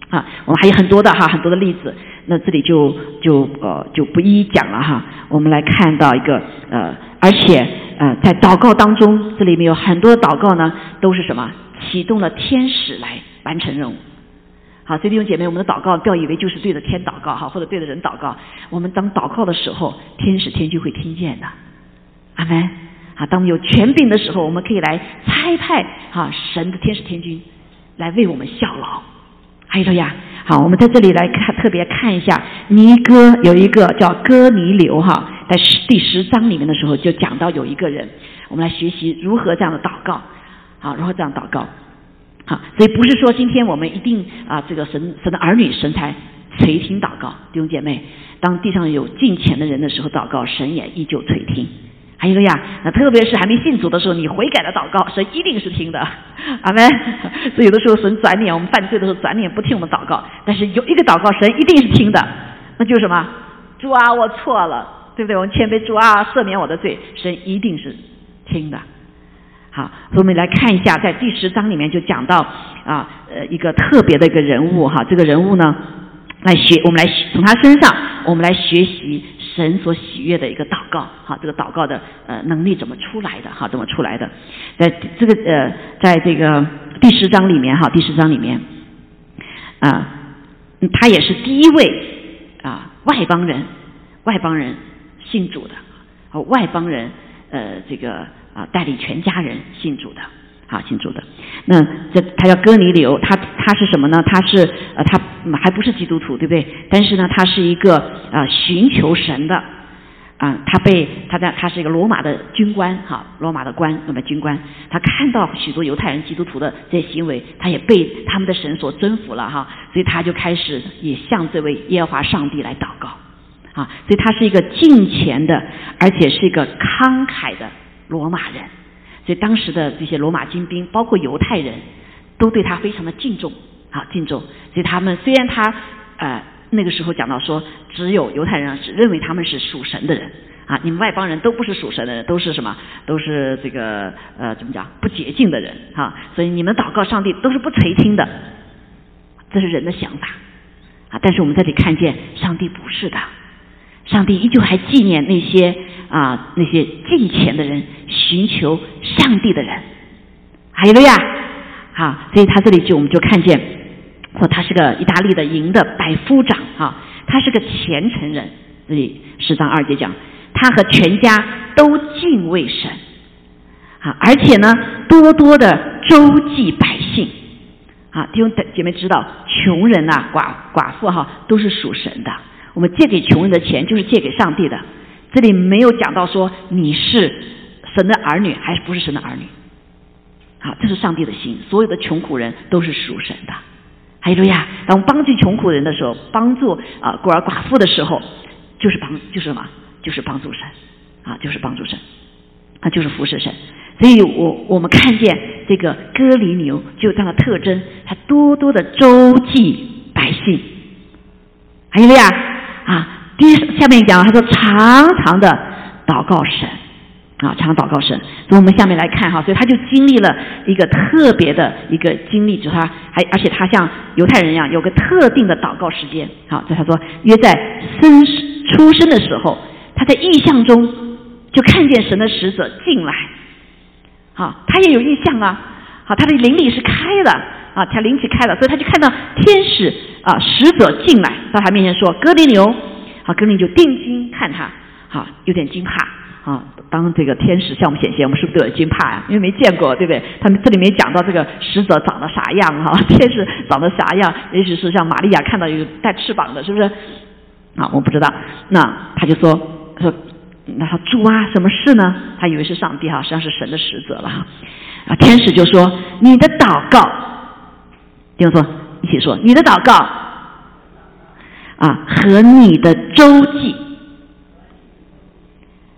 啊，我们还有很多的哈，很多的例子。那这里就就呃就不一一讲了哈。我们来看到一个呃，而且呃，在祷告当中，这里面有很多的祷告呢，都是什么启动了天使来完成任务。好，所以弟兄姐妹，我们的祷告不要以为就是对着天祷告哈，或者对着人祷告。我们当祷告的时候，天使天君会听见的。阿门。啊，当我们有权柄的时候，我们可以来差派哈神的天使天君来为我们效劳。还有呀，好，我们在这里来看，特别看一下尼哥有一个叫哥尼流哈，在十第十章里面的时候就讲到有一个人，我们来学习如何这样的祷告，好，如何这样祷告。好，所以不是说今天我们一定啊，这个神神的儿女神才垂听祷告，弟兄姐妹，当地上有敬虔的人的时候祷告，神也依旧垂听。哎呀，那特别是还没信主的时候，你悔改的祷告，神一定是听的，阿门。所以有的时候神转脸，我们犯罪的时候转脸不听我们祷告，但是有一个祷告神一定是听的，那就是什么？主啊，我错了，对不对？我们谦卑，主啊，赦免我的罪，神一定是听的。好，所以我们来看一下，在第十章里面就讲到啊，呃，一个特别的一个人物哈，这个人物呢，来学，我们来从他身上，我们来学习神所喜悦的一个祷告，哈，这个祷告的呃能力怎么出来的，哈，怎么出来的，在这个呃，在这个第十章里面哈，第十章里面啊，他也是第一位啊外邦人，外邦人信主的，外邦人呃这个。啊，带领全家人信主的，好信主的。那这他叫哥尼流，他他是什么呢？他是呃，他还不是基督徒，对不对？但是呢，他是一个啊寻求神的啊。他被他在他是一个罗马的军官，哈，罗马的官，那么军官，他看到许多犹太人基督徒的这些行为，他也被他们的神所征服了哈，所以他就开始也向这位耶和华上帝来祷告啊。所以他是一个敬虔的，而且是一个慷慨的。罗马人，所以当时的这些罗马精兵，包括犹太人都对他非常的敬重啊，敬重。所以他们虽然他呃那个时候讲到说，只有犹太人只认为他们是属神的人啊，你们外邦人都不是属神的人，都是什么？都是这个呃怎么讲不洁净的人啊。所以你们祷告上帝都是不垂听的，这是人的想法啊。但是我们这里看见上帝不是的，上帝依旧还纪念那些。啊，那些敬虔的人，寻求上帝的人，还有了呀，好，所以他这里就我们就看见，说他是个意大利的营的百夫长，哈，他是个虔诚人。这里十章二节讲，他和全家都敬畏神，啊，而且呢，多多的周济百姓，啊，弟兄姐妹知道，穷人呐，寡寡妇哈，都是属神的，我们借给穷人的钱就是借给上帝的。这里没有讲到说你是神的儿女还是不是神的儿女，好，这是上帝的心。所有的穷苦人都是属神的。还有呀，当我们帮助穷苦人的时候，帮助啊孤儿寡妇的时候，就是帮就是什么？就是帮助神啊，就是帮助神啊，就是服侍神。所以我我们看见这个哥尼牛就这样的特征，他多多的周济百姓。还有呀啊。第一，下面讲，他说常常的祷告神啊，常祷告神。所以我们下面来看哈，所以他就经历了一个特别的一个经历，就是他还而且他像犹太人一样有个特定的祷告时间。好，这他说约在生出生的时候，他在意象中就看见神的使者进来。好，他也有意象啊。好，他的灵里是开的啊，他灵体开了，所以他就看到天使啊使者进来到他面前说：“哥尼牛。”好，格林就定睛看他，好，有点惊怕啊。当这个天使向我们显现，我们是不是都有惊怕呀？因为没见过，对不对？他们这里面讲到这个使者长得啥样哈，天使长得啥样？也许是像玛利亚看到有带翅膀的，是不是？啊，我不知道。那他就说说，那他猪啊，什么事呢？他以为是上帝哈，实际上是神的使者了哈。啊，天使就说你的祷告，弟兄说一起说你的祷告啊和你的周记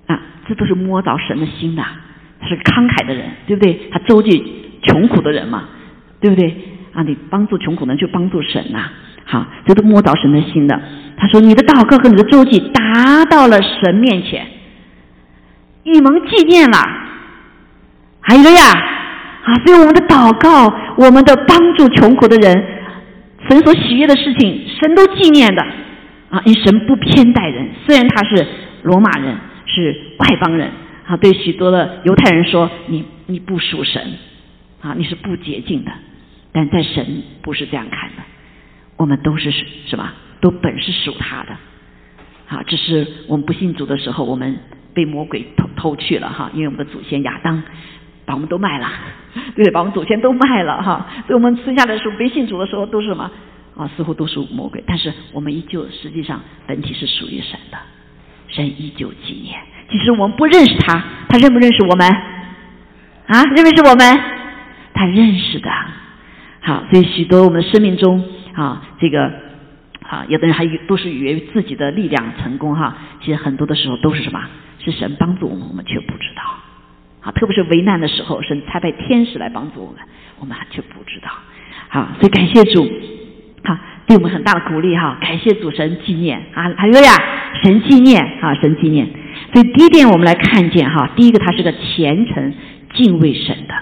啊，这都是摸着神的心的。他是慷慨的人，对不对？他周济穷苦的人嘛，对不对？啊，你帮助穷苦人就帮助神呐。好，这都摸着神的心的。他说：“你的祷告和你的周记达到了神面前，一蒙纪念了。”还有个呀，啊，所以我们的祷告，我们的帮助穷苦的人，神所喜悦的事情，神都纪念的。啊，因神不偏待人，虽然他是罗马人，是外邦人。啊，对许多的犹太人说，你你不属神，啊，你是不洁净的。但在神不是这样看的，我们都是是吧？都本是属他的。啊，只是我们不信主的时候，我们被魔鬼偷偷去了哈，因为我们的祖先亚当把我们都卖了，对，把我们祖先都卖了哈。所以我们剩下来的时候，没信主的时候都是什么？啊，似乎都是魔鬼，但是我们依旧实际上本体是属于神的，神依旧纪念。其实我们不认识他，他认不认识我们？啊，认不认识我们？他认识的。好，所以许多我们生命中啊，这个啊，有的人还都是以为自己的力量成功哈。其实很多的时候都是什么？是神帮助我们，我们却不知道。啊，特别是危难的时候，神差派天使来帮助我们，我们却不知道。好，所以感谢主，好，对我们很大的鼓励哈。感谢主神纪念啊，还有呀，神纪念啊，神纪念。所以第一点，我们来看见哈，第一个他是个虔诚敬畏神的。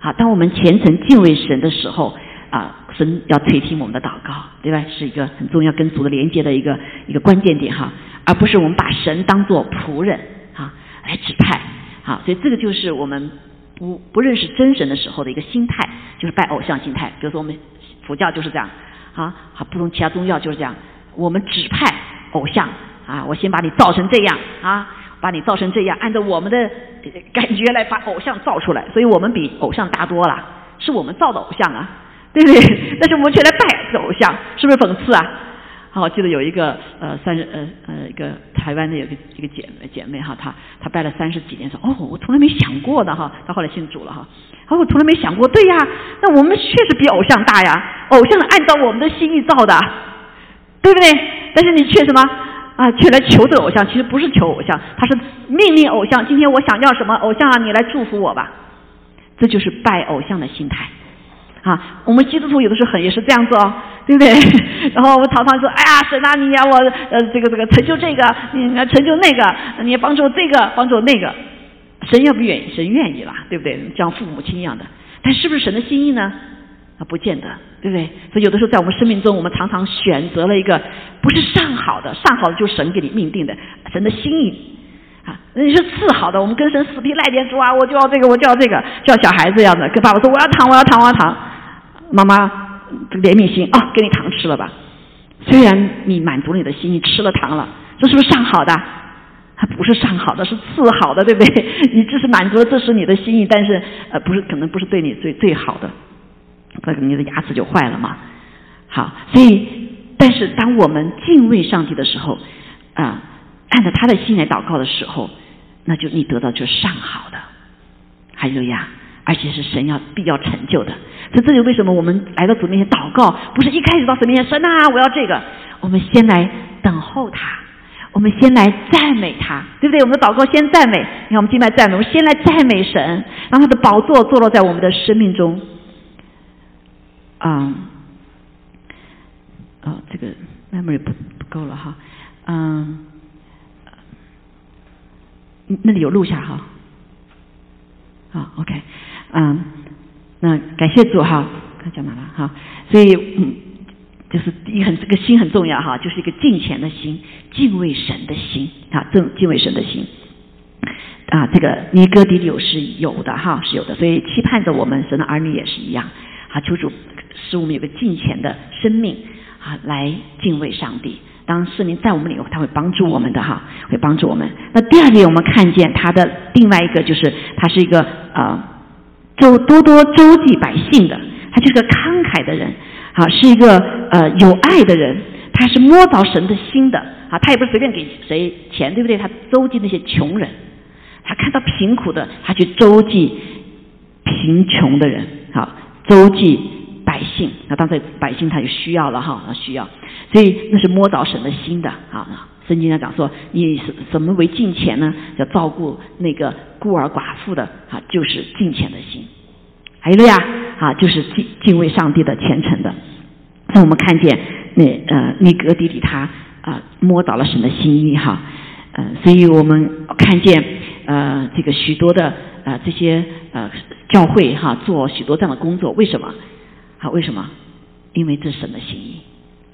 好，当我们虔诚敬畏神的时候啊，神要垂听我们的祷告，对吧？是一个很重要跟主的连接的一个一个关键点哈，而不是我们把神当做仆人啊来指派。啊，所以这个就是我们不不认识真神的时候的一个心态，就是拜偶像心态。比如说我们佛教就是这样啊，好，不同其他宗教就是这样，我们指派偶像。啊！我先把你造成这样啊，把你造成这样，按照我们的感觉来把偶像造出来，所以我们比偶像大多了，是我们造的偶像啊，对不对？但是我们却来拜偶像，是不是讽刺啊？我记得有一个呃三十呃呃一个台湾的有个一个姐妹姐妹哈，她她拜了三十几年，说哦，我从来没想过的哈，她后来信主了哈，哦，我从来没想过，对呀，那我们确实比偶像大呀，偶像按照我们的心意造的，对不对？但是你却什么？啊，却来求这偶像，其实不是求偶像，他是命令偶像。今天我想要什么偶像啊？你来祝福我吧。这就是拜偶像的心态啊。我们基督徒有的时候很也是这样子哦，对不对？然后我们常常说：“哎呀，神啊，你要我呃这个这个成就这个，你要成就那个，你要帮助这个，帮助那个。”神要不愿意，神愿意啦，对不对？像父母亲一样的。但是不是神的心意呢？啊，不见得，对不对？所以有的时候在我们生命中，我们常常选择了一个不是上好的，上好的就是神给你命定的，神的心意啊。你是次好的，我们跟神死皮赖脸说啊，我就要这个，我就要这个，叫小孩子一样的，跟爸爸说我要糖，我要糖，我要糖。妈妈怜悯心啊，给你糖吃了吧。虽然你满足你的心意，吃了糖了，这是不是上好的？它不是上好的，是次好的，对不对？你这是满足了，这是你的心意，但是呃，不是，可能不是对你最最好的。那个你的牙齿就坏了嘛？好，所以，但是当我们敬畏上帝的时候，啊，按照他的心来祷告的时候，那就你得到就是上好的，还有呀，而且是神要必要成就的。所以这就为什么我们来到主面前祷告，不是一开始到神面前神啊，我要这个，我们先来等候他，我们先来赞美他，对不对？我们的祷告先赞美，你看我们敬拜赞美，我们先来赞美神，让他的宝座坐落在我们的生命中。啊，哦，这个 memory 不不够了哈，嗯，那里有录下哈，好，OK，嗯，那感谢主哈，看讲哪了哈，所以嗯，就是一很这个心很重要哈，就是一个敬虔的心，敬畏神的心啊，敬敬畏神的心啊，这个尼哥底柳是有的哈，是有的，所以期盼着我们神的儿女也是一样，啊，求主。使我们有个敬虔的生命啊，来敬畏上帝。当圣灵在我们里头，他会帮助我们的哈，会帮助我们。那第二点，我们看见他的另外一个，就是他是一个呃周多多周济百姓的，他就是个慷慨的人啊，是一个呃有爱的人。他是摸着神的心的啊，他也不是随便给谁钱，对不对？他周济那些穷人，他看到贫苦的，他去周济贫穷的人，好，周济百姓。那当这百姓他就需要了哈，需要，所以那是摸着神的心的啊。圣经上讲说，你什什么为敬虔呢？要照顾那个孤儿寡妇的啊，就是敬虔的心。还有了呀，啊，就是敬敬畏上帝的虔诚的。那我们看见那呃尼格迪里他啊摸到了神的心意哈，嗯，所以我们看见呃这个许多的呃这些呃教会哈做许多这样的工作，为什么？好，为什么？因为这是神的心意。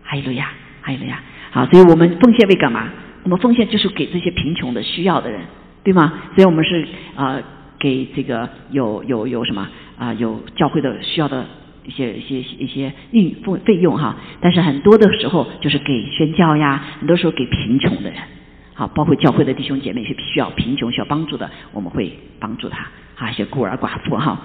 还有了呀，还有了呀。好，所以我们奉献为干嘛？我们奉献就是给这些贫穷的、需要的人，对吗？所以我们是啊，给这个有有有什么啊，有教会的需要的一些一些一些运费费用哈。但是很多的时候就是给宣教呀，很多时候给贫穷的人，好，包括教会的弟兄姐妹是需要贫穷需要帮助的，我们会帮助他，啊，一些孤儿寡妇哈，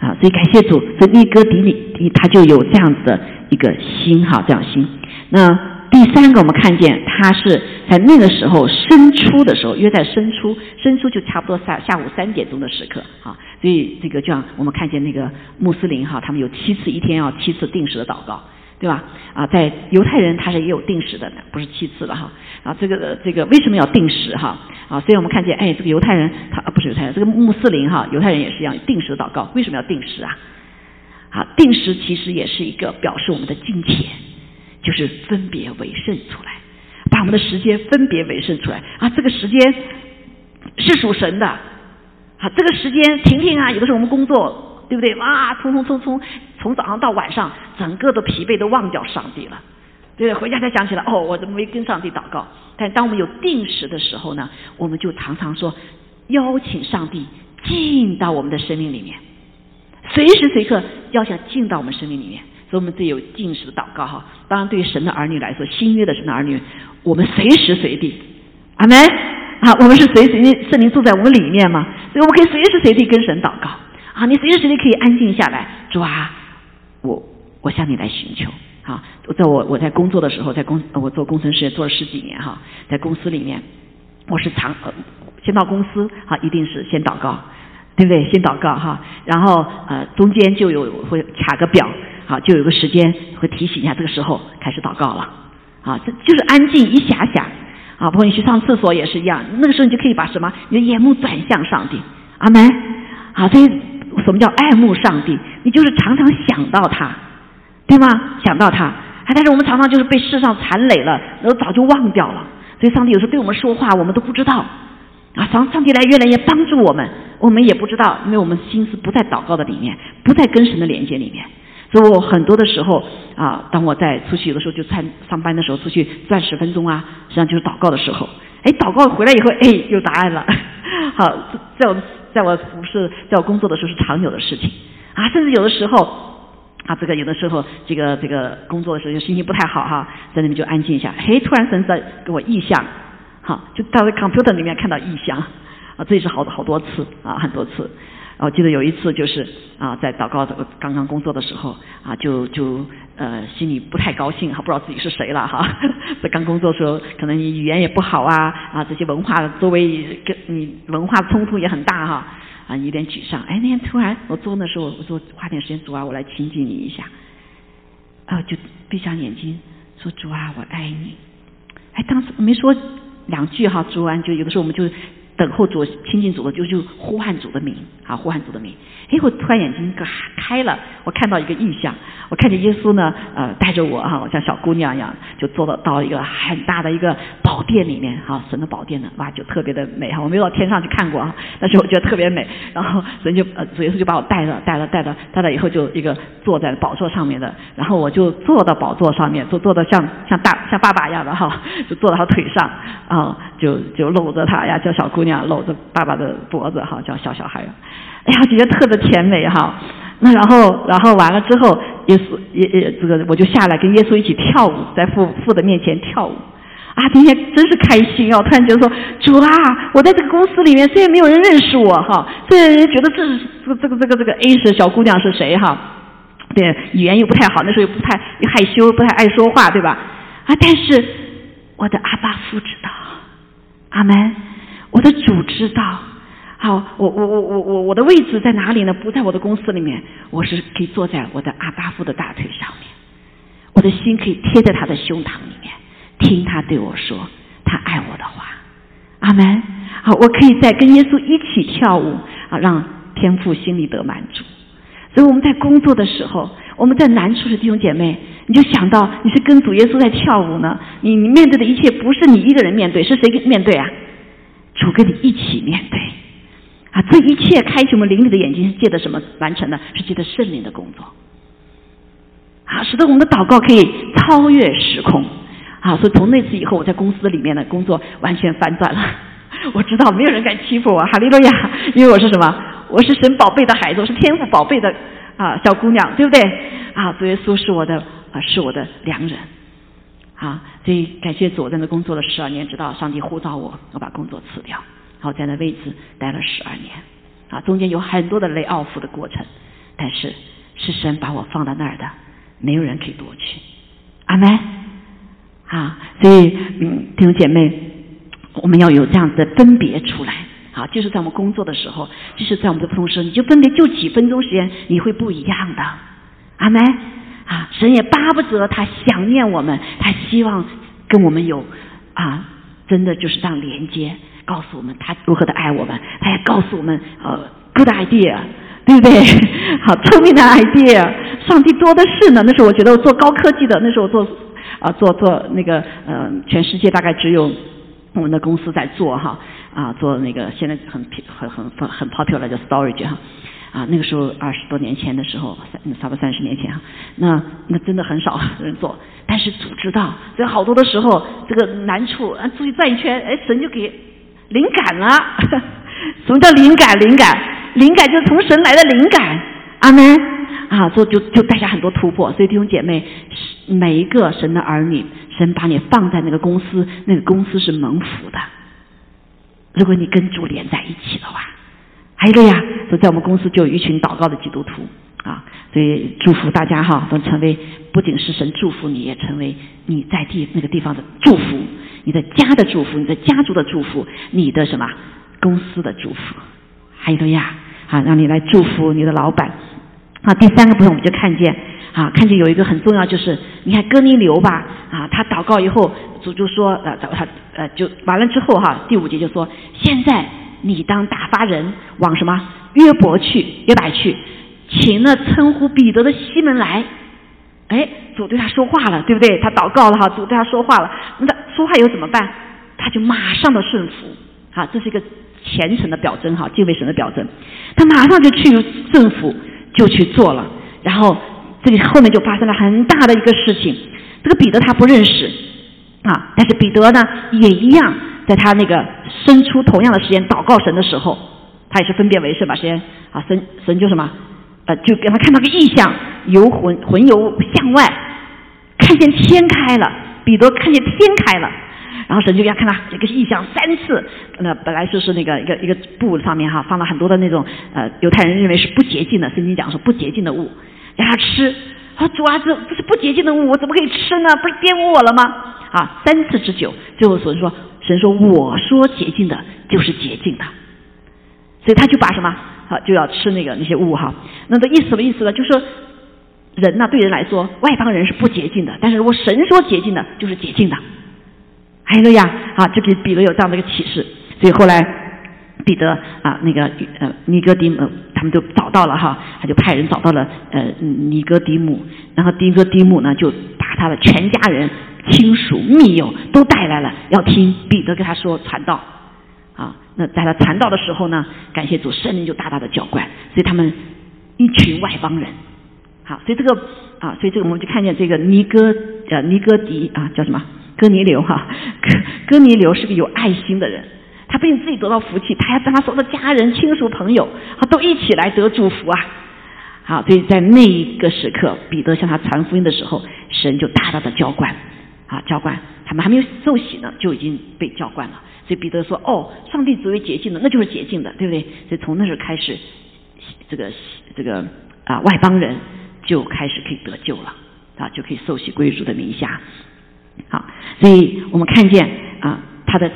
啊，所以感谢主，这利哥底里他就有这样子的一个心哈，这样心，那。第三个，我们看见他是在那个时候生出的时候，约在生出，生出就差不多下下午三点钟的时刻啊。所以这个就像我们看见那个穆斯林哈，他们有七次一天要七次定时的祷告，对吧？啊，在犹太人他是也有定时的，不是七次了哈。啊，这个这个为什么要定时哈？啊，所以我们看见哎，这个犹太人他啊不是犹太人，这个穆斯林哈，犹太人也是一样定时祷告。为什么要定时啊？啊，定时其实也是一个表示我们的金钱。就是分别为圣出来，把我们的时间分别为圣出来啊！这个时间是属神的，啊，这个时间婷婷啊，有的时候我们工作，对不对？哇，匆匆匆匆，从早上到晚上，整个都疲惫都忘掉上帝了，对回家才想起来，哦，我怎么没跟上帝祷告？但当我们有定时的时候呢，我们就常常说，邀请上帝进到我们的生命里面，随时随刻要想进到我们生命里面。所以我们这有进食的祷告哈，当然对于神的儿女来说，新约的神的儿女，我们随时随地，阿门。啊，我们是随时圣灵住在我们里面嘛，所以我们可以随时随地跟神祷告。啊，你随时随地可以安静下来，主啊，我我向你来寻求。啊，在我我在工作的时候，在公我做工程师做了十几年哈，在公司里面，我是常先到公司啊，一定是先祷告，对不对？先祷告哈，然后呃中间就有会卡个表。好，就有个时间会提醒一下，这个时候开始祷告了。啊，这就是安静一下下。啊，包括你去上厕所也是一样，那个时候你就可以把什么，你的眼目转向上帝。阿门。啊，所以什么叫爱慕上帝？你就是常常想到他，对吗？想到他。啊但是我们常常就是被世上残累了，然后早就忘掉了。所以上帝有时候对我们说话，我们都不知道。啊，上上帝来越来越帮助我们，我们也不知道，因为我们心思不在祷告的里面，不在跟神的连接里面。所以我很多的时候啊，当我在出去有的时候就参上班的时候出去转十分钟啊，实际上就是祷告的时候。哎，祷告回来以后，哎，有答案了。好，在我在我服侍在我工作的时候是常有的事情啊，甚至有的时候啊，这个有的时候这个这个工作的时候就心情不太好哈，在那边就安静一下。嘿，突然神在给我意象，好，就到 computer 里面看到意象啊，这也是好好多次啊，很多次。我记得有一次就是啊，在祷告的刚刚工作的时候啊，就就呃心里不太高兴哈，不知道自己是谁了哈。在刚工作的时候，可能你语言也不好啊啊，这些文化周围跟你文化冲突也很大哈啊，有点沮丧。哎，那天突然我坐那时候，我说花点时间主啊，我来亲近你一下啊，就闭上眼睛说主啊，我爱你。哎，当时没说两句哈，主啊就有的时候我们就。等候主亲近主的就就呼唤主的名啊，呼唤主的名。哎，我突然眼睛嘎开了，我看到一个意象，我看见耶稣呢，呃，带着我哈，像小姑娘一样，就坐到到一个很大的一个宝殿里面哈，神的宝殿呢，哇，就特别的美哈。我没有到天上去看过啊，但是我觉得特别美。然后神就呃，主耶稣就把我带了，带了，带了，带了以后就一个坐在宝座上面的，然后我就坐到宝座上面，坐坐到像像大像爸爸一样的哈，就坐到他腿上啊，就就搂着他呀，叫小姑娘搂着爸爸的脖子哈，叫小小孩。哎呀，觉得特别甜美哈。那然后，然后完了之后，耶稣也也这个，我就下来跟耶稣一起跳舞，在父父的面前跳舞。啊，今天真是开心哦！突然觉得说，主啊，我在这个公司里面，虽然没有人认识我哈，虽然人觉得这是这个这个这个这个 A 是小姑娘是谁哈，对，语言又不太好，那时候又不太害羞，不太爱说话，对吧？啊，但是我的阿爸父知道，阿门，我的主知道。好，我我我我我我的位置在哪里呢？不在我的公司里面，我是可以坐在我的阿巴夫的大腿上面，我的心可以贴在他的胸膛里面，听他对我说他爱我的话。阿门。好，我可以在跟耶稣一起跳舞啊，让天父心里得满足。所以我们在工作的时候，我们在难处的弟兄姐妹，你就想到你是跟主耶稣在跳舞呢。你你面对的一切不是你一个人面对，是谁面对啊？主跟你一起面对。啊，这一切开启我们灵里的眼睛是借的什么完成的？是借的圣灵的工作。啊，使得我们的祷告可以超越时空。啊，所以从那次以后，我在公司里面的工作完全反转了。我知道没有人敢欺负我，哈利路亚！因为我是什么？我是神宝贝的孩子，我是天赋宝贝的啊小姑娘，对不对？啊，主耶稣是我的啊，是我的良人。啊，所以感谢主，在那工作了十二年，直到上帝呼召我，我把工作辞掉。好，在那位置待了十二年，啊，中间有很多的雷奥夫的过程，但是是神把我放到那儿的，没有人可以夺去，阿门。啊，所以嗯，弟兄姐妹，我们要有这样子的分别出来，啊，就是在我们工作的时候，就是在我们的同时，你就分别就几分钟时间，你会不一样的，阿门。啊，神也巴不得他想念我们，他希望跟我们有啊，真的就是这样连接。告诉我们他如何的爱我们，他也告诉我们呃，good idea，对不对？好，聪明的 idea，上帝多的是呢。那时候我觉得我做高科技的，那时候我做啊做做那个呃，全世界大概只有我们的公司在做哈啊，做那个现在很很很很 popular 叫 storage 哈啊，那个时候二十多年前的时候，三差不多三十年前哈，那那真的很少人做，但是主知道，所以好多的时候这个难处啊，出去转一圈，哎，神就给。灵感了，什么叫灵感？灵感，灵感就是从神来的灵感。阿门啊，所以就就带下很多突破。所以弟兄姐妹，每一个神的儿女，神把你放在那个公司，那个公司是蒙福的。如果你跟主连在一起的话，还有一个呀，就在我们公司就有一群祷告的基督徒啊，所以祝福大家哈，都成为不仅是神祝福你，也成为你在地那个地方的祝福。你的家的祝福，你的家族的祝福，你的什么公司的祝福，还有呀，啊，让你来祝福你的老板。啊，第三个部分我们就看见，啊，看见有一个很重要，就是你看哥尼流吧，啊，他祷告以后，主就说，呃，找他呃就完了之后哈，第五节就说，现在你当打发人往什么约伯去，约伯去，请那称呼彼得的西门来。哎，主对他说话了，对不对？他祷告了哈，主对他说话了。那他说话以后怎么办？他就马上的顺服，好，这是一个虔诚的表征哈，敬畏神的表征。他马上就去顺服，就去做了。然后这里后面就发生了很大的一个事情。这个彼得他不认识啊，但是彼得呢也一样，在他那个伸出同样的时间祷告神的时候，他也是分别为圣把时间啊，神神就什么？呃，就给他看到个异象，游魂魂游向外，看见天开了，彼得看见天开了，然后神就要看他这个异象三次。那本来就是那个一个一个布上面哈放了很多的那种呃犹太人认为是不洁净的，圣经讲说不洁净的物，让他吃。他说主啊，这这是不洁净的物，我怎么可以吃呢？不是玷污我了吗？啊，三次之久，最后所说神说我说洁净的就是洁净的，所以他就把什么？就要吃那个那些物哈，那这意思什么意思呢？就是人呢，对人来说，外邦人是不洁净的，但是如果神说洁净的，就是洁净的。还有一个呀，啊，就给彼得有这样的一个启示，所以后来彼得啊，那个呃尼哥底姆他们就找到了哈，他就派人找到了呃尼哥底姆，然后尼哥底姆呢就把他的全家人、亲属、密友都带来了，要听彼得跟他说传道。那在他传道的时候呢，感谢主，圣灵就大大的浇灌，所以他们一群外邦人，好，所以这个啊，所以这个我们就看见这个尼哥呃尼哥迪啊叫什么？哥尼流哈，哥哥尼流是个有爱心的人，他不仅自己得到福气，他还让他所有的家人、亲属、朋友，啊都一起来得祝福啊，好，所以在那一个时刻，彼得向他传福音的时候，神就大大的浇灌啊浇灌，他们还没有受洗呢，就已经被浇灌了。所以彼得说：“哦，上帝作为洁净的，那就是洁净的，对不对？所以从那时候开始，这个这个啊外邦人就开始可以得救了啊，就可以受洗归主的名下。好，所以我们看见啊，他的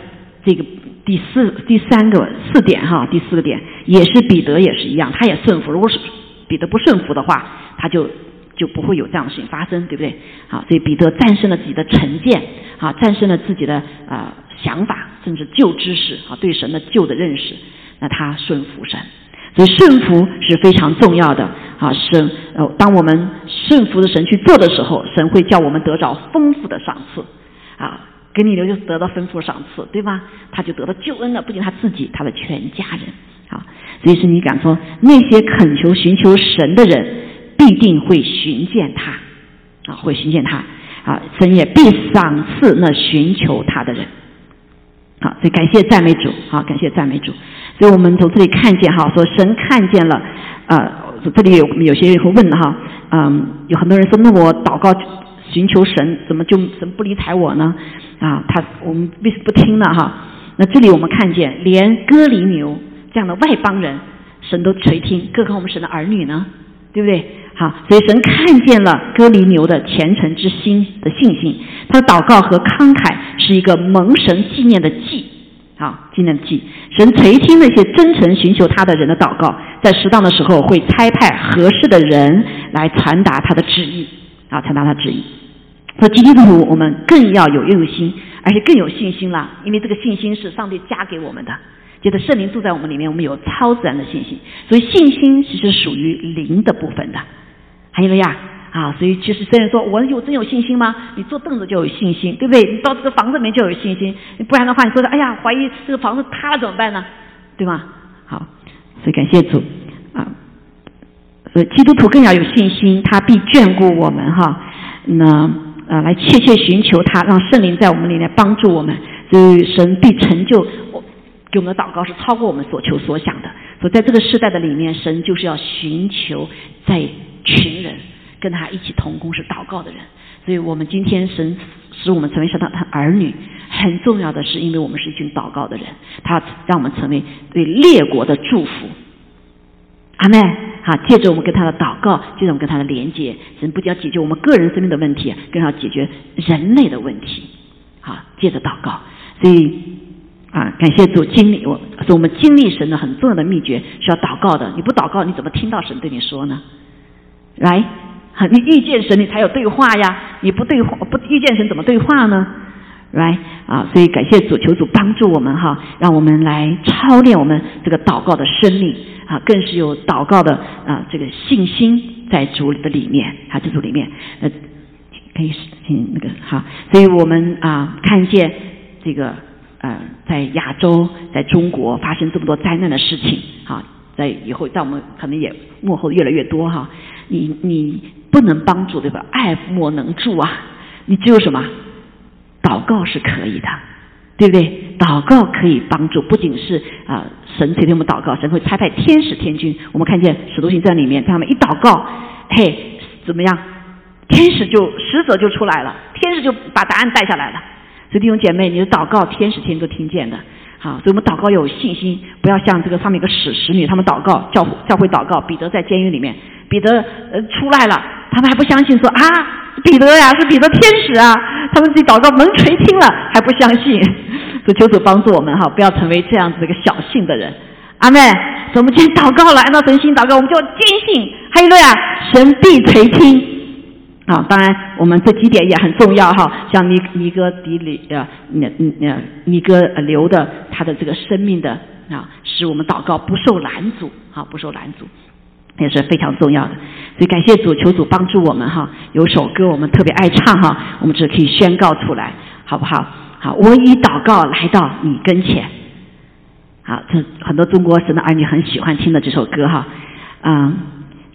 这个第四、第三个四点哈，第四个点也是彼得也是一样，他也顺服。如果是彼得不顺服的话，他就就不会有这样的事情发生，对不对？好，所以彼得战胜了自己的成见，啊，战胜了自己的啊想法，甚至旧知识，啊，对神的旧的认识，那他顺服神。所以顺服是非常重要的啊！神呃，当我们顺服的神去做的时候，神会叫我们得着丰富的赏赐啊！给你留就得到丰富赏赐，对吧？他就得到救恩了，不仅他自己，他的全家人啊！所以是你敢说，那些恳求寻求神的人，必定会寻见他啊，会寻见他啊！神也必赏赐那寻求他的人。好，所以感谢赞美主，好，感谢赞美主。所以我们从这里看见哈，说神看见了，呃，这里有有些人会问哈，嗯，有很多人说，那我祷告寻求神，怎么就神不理睬我呢？啊，他我们为什么不听呢？哈，那这里我们看见，连哥尼牛这样的外邦人，神都垂听，更何况我们神的儿女呢？对不对？好，所以神看见了哥尼牛的虔诚之心的信心，他的祷告和慷慨是一个蒙神纪念的祭。好，纪念的记，神垂听那些真诚寻求他的人的祷告，在适当的时候会差派合适的人来传达他的旨意，啊，传达他旨意。说基督徒，我们更要有用心，而且更有信心了，因为这个信心是上帝加给我们的，觉得圣灵住在我们里面，我们有超自然的信心，所以信心其实属于灵的部分的，还有了呀。啊，所以其实虽然说我有真有信心吗？你坐凳子就有信心，对不对？你到这个房子里面就有信心，不然的话，你说的哎呀，怀疑这个房子塌了怎么办呢？对吗？好，所以感谢主啊，所以基督徒更要有信心，他必眷顾我们哈。那呃，来切切寻求他，让圣灵在我们里面帮助我们，所以神必成就我给我们的祷告是超过我们所求所想的。所以在这个时代的里面，神就是要寻求在群人。跟他一起同工是祷告的人，所以我们今天神使我们成为神的儿女，很重要的是，因为我们是一群祷告的人，他让我们成为对列国的祝福。阿妹，好，借着我们跟他的祷告，借着我们跟他的连接，神不仅要解决我们个人生命的问题，更要解决人类的问题。好，借着祷告，所以啊，感谢主经历我，是我们经历神的很重要的秘诀，需要祷告的。你不祷告，你怎么听到神对你说呢？来。你遇见神，你才有对话呀！你不对话，不遇见神，怎么对话呢？Right 啊，所以感谢主，求主帮助我们哈，让我们来操练我们这个祷告的生命啊，更是有祷告的啊这个信心在主的里面啊，这主里面呃可以请那个好，所以我们啊看见这个呃在亚洲，在中国发生这么多灾难的事情啊，在以后在我们可能也幕后越来越多哈，你你。不能帮助对吧？爱莫能助啊！你只有什么？祷告是可以的，对不对？祷告可以帮助，不仅是啊，神垂听我们祷告，神会差派天使天君。我们看见使徒行传里面，他们一祷告，嘿，怎么样？天使就使者就出来了，天使就把答案带下来了。所以弟兄姐妹，你的祷告，天使天都听见的。好，所以我们祷告有信心，不要像这个上面一个使使女，他们祷告教教会祷告，彼得在监狱里面，彼得呃出来了。他们还不相信，说啊，彼得呀，是彼得天使啊！他们自己祷告门垂听了，还不相信。所以求主帮助我们哈，不要成为这样子的一个小信的人。阿妹，我们今天祷告了，按照神心祷告，我们就坚信，还有个呀，神必垂听。啊，当然我们这几点也很重要哈，像尼尼哥底里呃，那那尼哥留的他的这个生命的啊，使我们祷告不受拦阻，啊，不受拦阻。也是非常重要的，所以感谢主，求主帮助我们哈。有首歌我们特别爱唱哈，我们只可以宣告出来，好不好？好，我以祷告来到你跟前。好，这很多中国神的儿女很喜欢听的这首歌哈。嗯，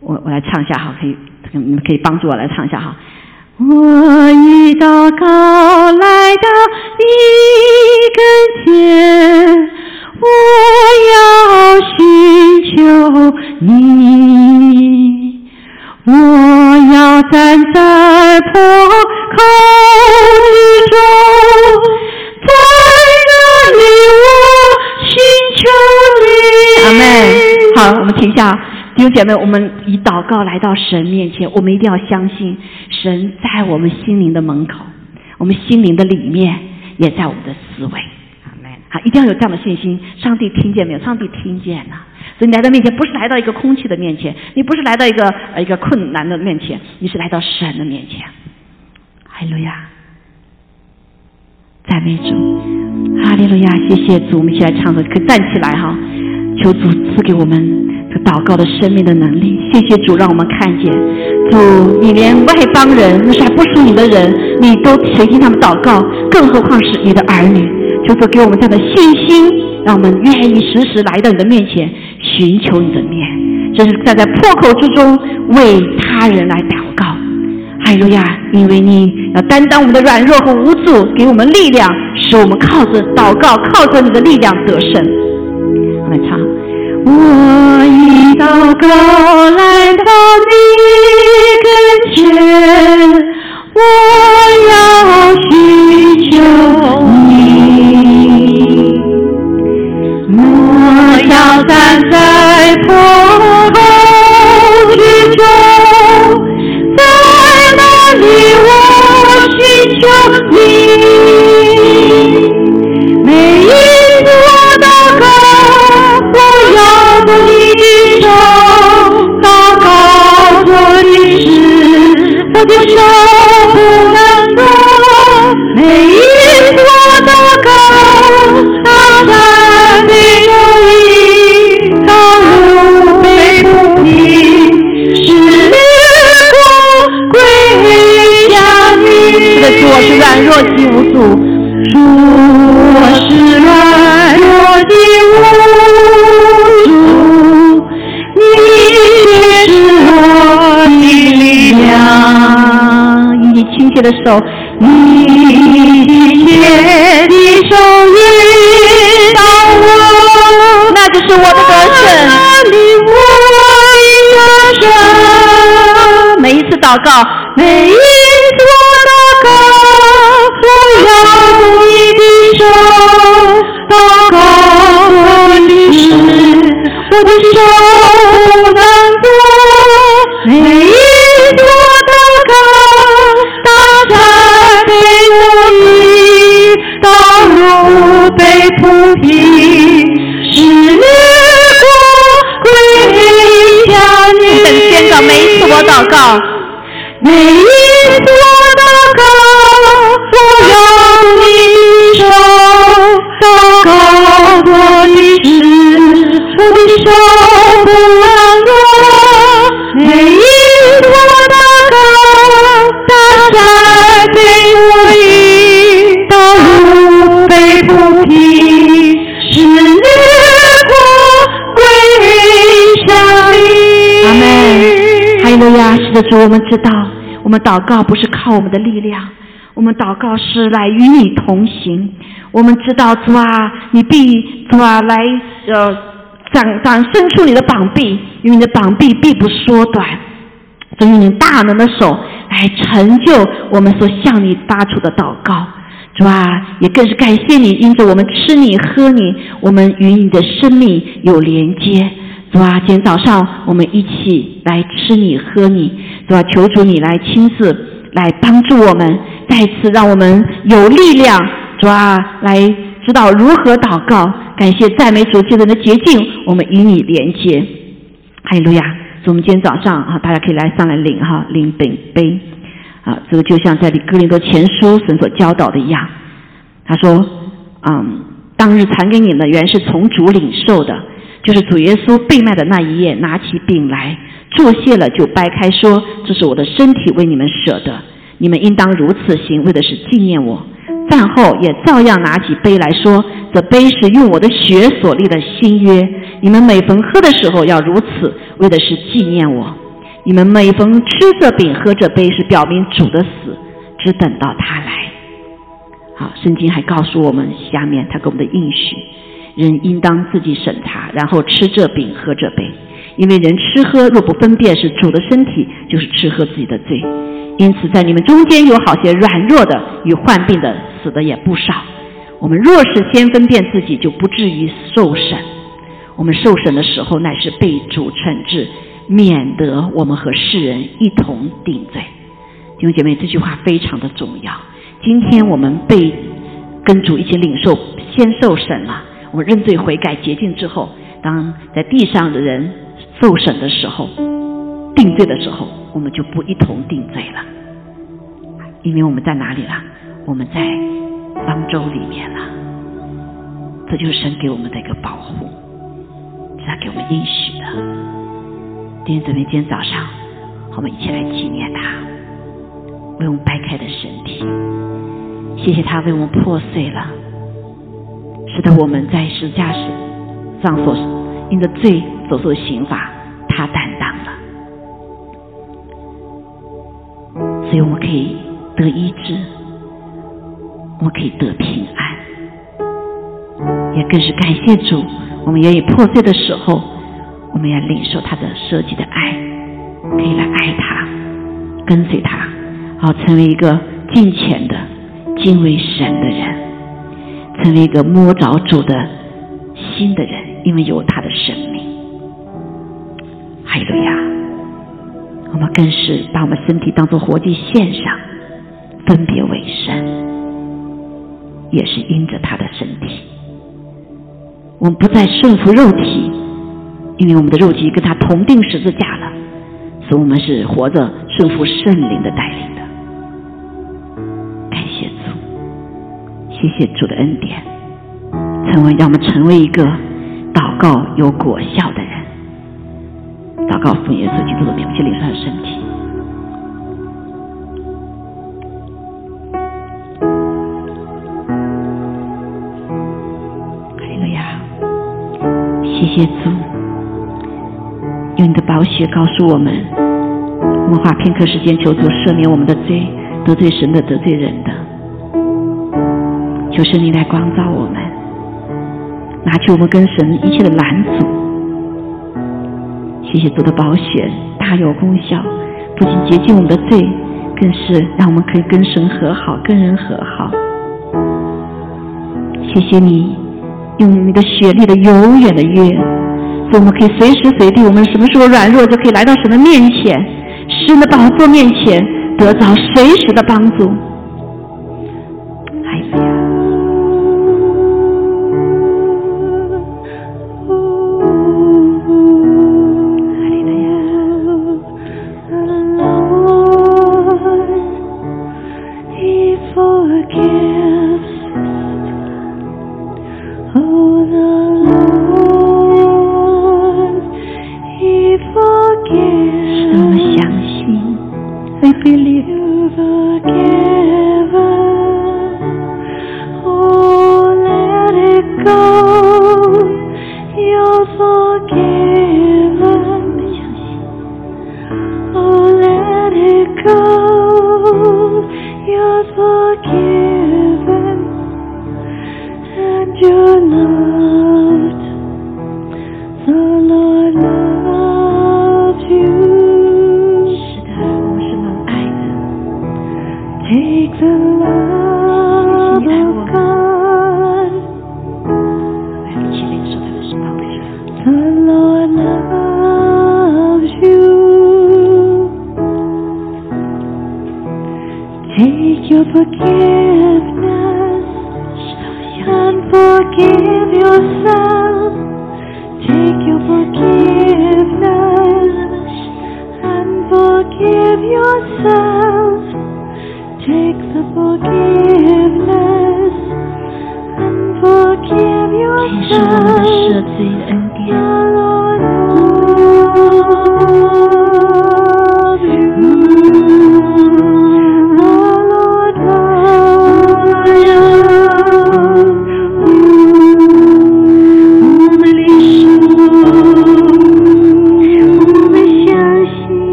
我我来唱一下哈，可以你们可以帮助我来唱一下哈。我以祷告来到你跟前。我要寻求你，我要站在破口之中，在那里我寻求你。阿妹，好，我们停下，弟兄姐妹，我们以祷告来到神面前，我们一定要相信神在我们心灵的门口。我们心灵的里面，也在我们的思维。好，一定要有这样的信心。上帝听见没有？上帝听见了。所以你来到面前，不是来到一个空气的面前，你不是来到一个呃一个困难的面前，你是来到神的面前。哈利路亚，赞美主，哈利路亚，谢谢主，我们一起来唱歌，可以站起来哈，求主赐给我们这祷告的生命的能力。谢谢主，让我们看见主，你连外邦人那些还不属你的人，你都垂听他们祷告，更何况是你的儿女。就是给我们这样的信心，让我们愿意时时来到你的面前，寻求你的面。这是站在破口之中为他人来祷告。哈利路亚！因为你要担当我们的软弱和无助，给我们力量，使我们靠着祷告，靠着你的力量得胜。我们唱：我一祷告来到你跟前，我要寻求你。我要在事，的手，你切的手引导我，那就是我的得胜。每一次祷告，每一次。祷告我的事，我的手不能做，主，我们知道，我们祷告不是靠我们的力量，我们祷告是来与你同行。我们知道主啊，你必主啊来呃展展伸出你的膀臂，因为你的膀臂必不缩短，用你大能的手来成就我们所向你发出的祷告。主啊，也更是感谢你，因着我们吃你喝你，我们与你的生命有连接。主啊，今天早上我们一起来吃你喝你，主啊，求主你来亲自来帮助我们，再次让我们有力量。主啊，来知道如何祷告，感谢赞美主，借着的捷径，我们与你连接。哈利路亚！我们今天早上啊，大家可以来上来领哈，领本杯啊，这个就像在《哥林多前书》神所教导的一样。他说：“嗯，当日传给你们，原是从主领受的，就是主耶稣被卖的那一夜，拿起饼来，作谢了，就掰开，说：这是我的身体，为你们舍的，你们应当如此行，为的是纪念我。”饭后也照样拿起杯来说：“这杯是用我的血所立的新约。你们每逢喝的时候要如此，为的是纪念我。你们每逢吃这饼、喝这杯，是表明主的死，只等到他来。”好，圣经还告诉我们下面他给我们的应许：人应当自己审查，然后吃这饼、喝这杯，因为人吃喝若不分辨是主的身体，就是吃喝自己的罪。因此，在你们中间有好些软弱的与患病的。死的也不少。我们若是先分辨自己，就不至于受审。我们受审的时候，乃是被主惩治，免得我们和世人一同定罪。弟兄姐妹，这句话非常的重要。今天我们被跟主一起领受，先受审了。我们认罪悔改洁净之后，当在地上的人受审的时候，定罪的时候，我们就不一同定罪了，因为我们在哪里了？我们在方舟里面了。这就是神给我们的一个保护，是他给我们应许的。弟兄姊妹，今天早上，我们一起来纪念他，为我们掰开的身体，谢谢他为我们破碎了，使得我们在十字架上所因着罪所受的刑罚，他担当所以我们可以得医治，我们可以得平安。也更是感谢主，我们愿意破碎的时候，我们要领受他的设计的爱，可以来爱他，跟随他，好成为一个敬虔的、敬畏神的人，成为一个摸着主的心的人，因为有他的生命。哈利路亚！我们更是把我们身体当做活祭献上，分别为圣，也是因着他的身体。我们不再顺服肉体，因为我们的肉体跟他同定十字架了，所以我们是活着顺服圣灵的带领的。感谢主，谢谢主的恩典，成为让我们成为一个祷告有果效的人。祷告奉耶稣基督的名，去领受他的身体。谢谢主，用你的宝血告诉我们，我们花片刻时间求主赦免我们的罪，得罪神的，得罪人的。求神你来光照我们，拿去我们跟神一切的拦阻。谢谢做的宝血大有功效，不仅洁净我们的罪，更是让我们可以跟神和好，跟人和好。谢谢你。用你的血立的永远的约，所以我们可以随时随地，我们什么时候软弱就可以来到神的面前，神的宝座面前，得到随时的帮助。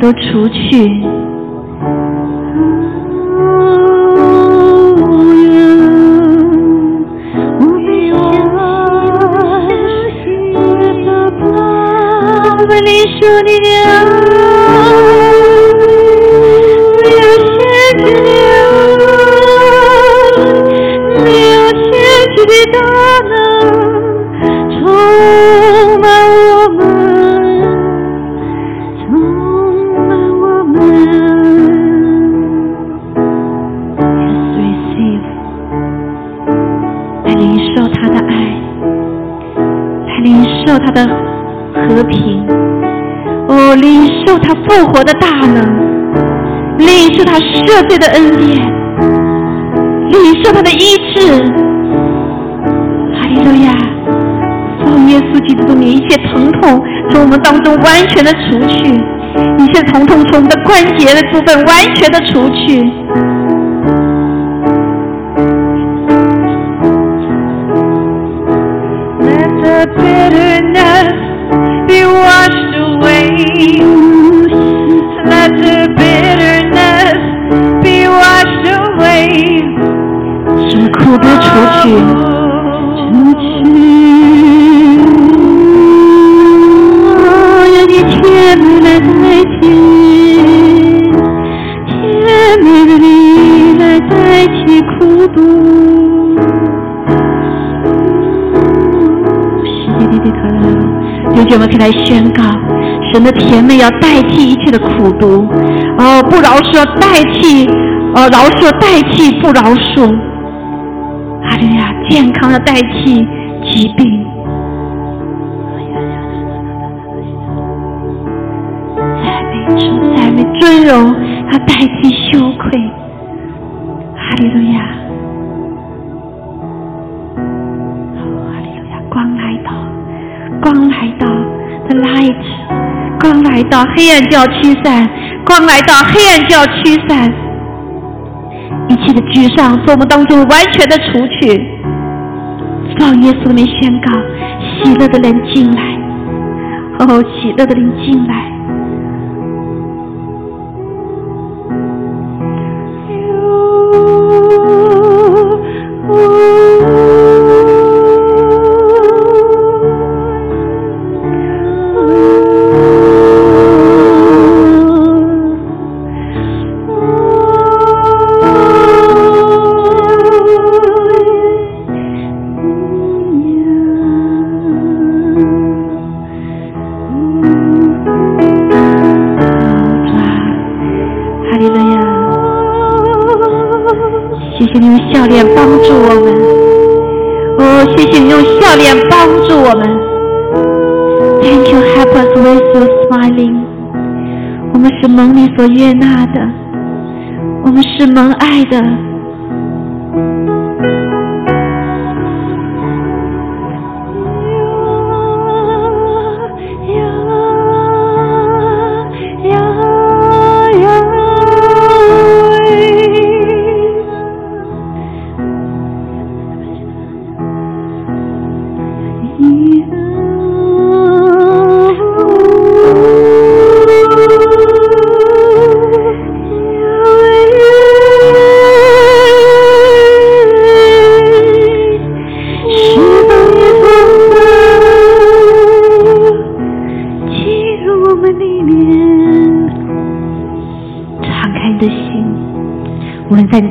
都除去。复活的大能，领受他赦罪的恩典，领受他的医治。哈利路亚！奉耶稣基督的，一切疼痛从我们当中完全的除去，一切疼痛从我们的关节的部分完全的除去。来宣告，神的甜美要代替一切的苦毒，哦，不饶恕要代替，哦，饶恕代替不饶恕，阿利亚，健康的代替疾病，到，黑暗就要驱散；光来到，黑暗就要驱散。一切的沮丧从我们当中完全的除去。奉耶稣的名宣告：喜乐的人进来，哦，喜乐的人进来。所悦纳的，我们是蒙爱的。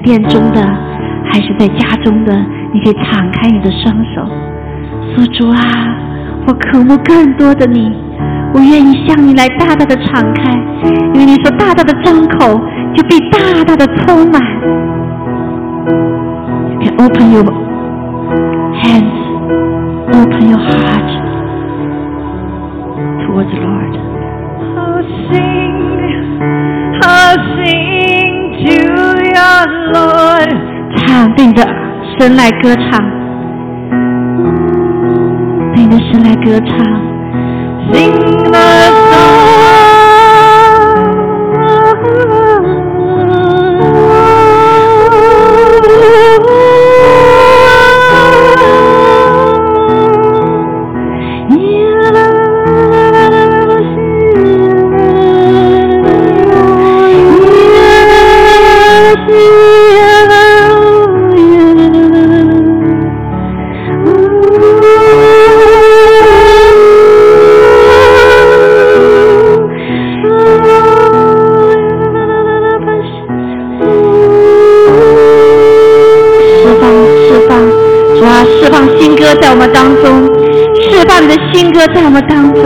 店中的，还是在家中的，你可以敞开你的双手，说主啊，我渴慕更多的你，我愿意向你来大大的敞开，因为你说大大的张口就被大大的充满。You can open your 神来歌唱，对着神来歌唱。我要释放新歌在我们当中，释放你的新歌在我们当中，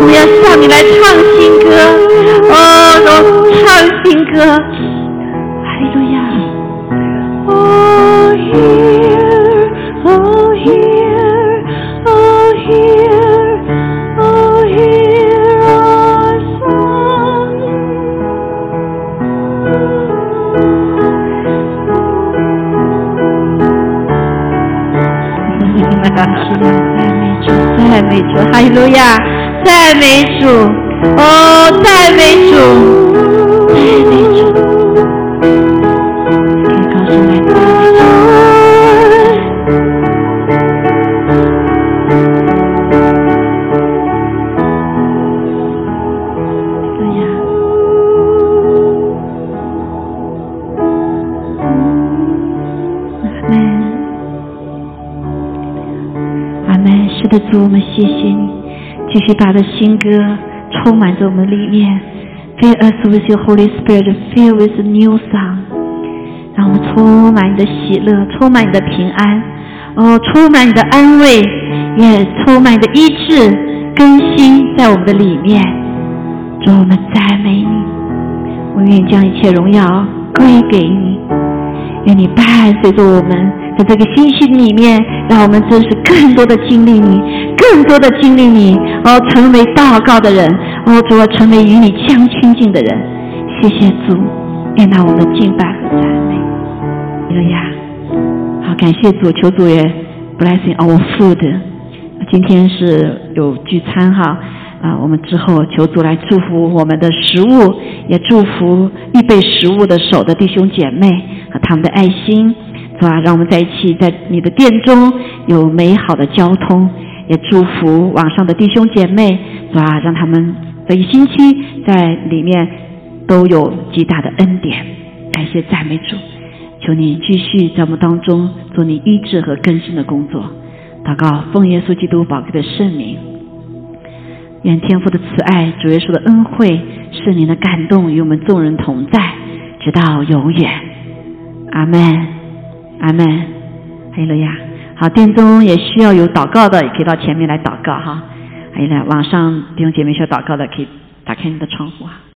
我要向你来唱新歌，哦，唱新歌，哈利路亚。赞美主，哈利路亚！赞美主，哦，赞美主，赞美主。主，我们谢谢你，继续把的新歌充满在我们里面，Fill us with your Holy Spirit, fill with new song，让我们充满你的喜乐，充满你的平安，哦，充满你的安慰，也充满你的医治更新在我们的里面。主，我们赞美你，我愿意将一切荣耀归给你，愿你伴随着我们。在这个星星里面，让我们真是更多的经历你，更多的经历你，哦，成为祷告的人，哦，主要成为与你相亲近的人。谢谢主，悦纳我们的敬拜和赞美。哈利亚，好，感谢主，求主也 blessing our food。今天是有聚餐哈，啊，我们之后求主来祝福我们的食物，也祝福预备食物的手的弟兄姐妹和他们的爱心。是吧？让我们在一起，在你的殿中有美好的交通，也祝福网上的弟兄姐妹，是吧？让他们这一星期在里面都有极大的恩典。感谢赞美主，求你继续在我们当中做你医治和更新的工作。祷告，奉耶稣基督宝贵的圣名，愿天父的慈爱、主耶稣的恩惠、圣灵的感动与我们众人同在，直到永远。阿门。阿门，还有了呀，好，殿中也需要有祷告的，也可以到前面来祷告哈。还有呢，网上弟兄姐妹需要祷告的，可以打开你的窗户啊。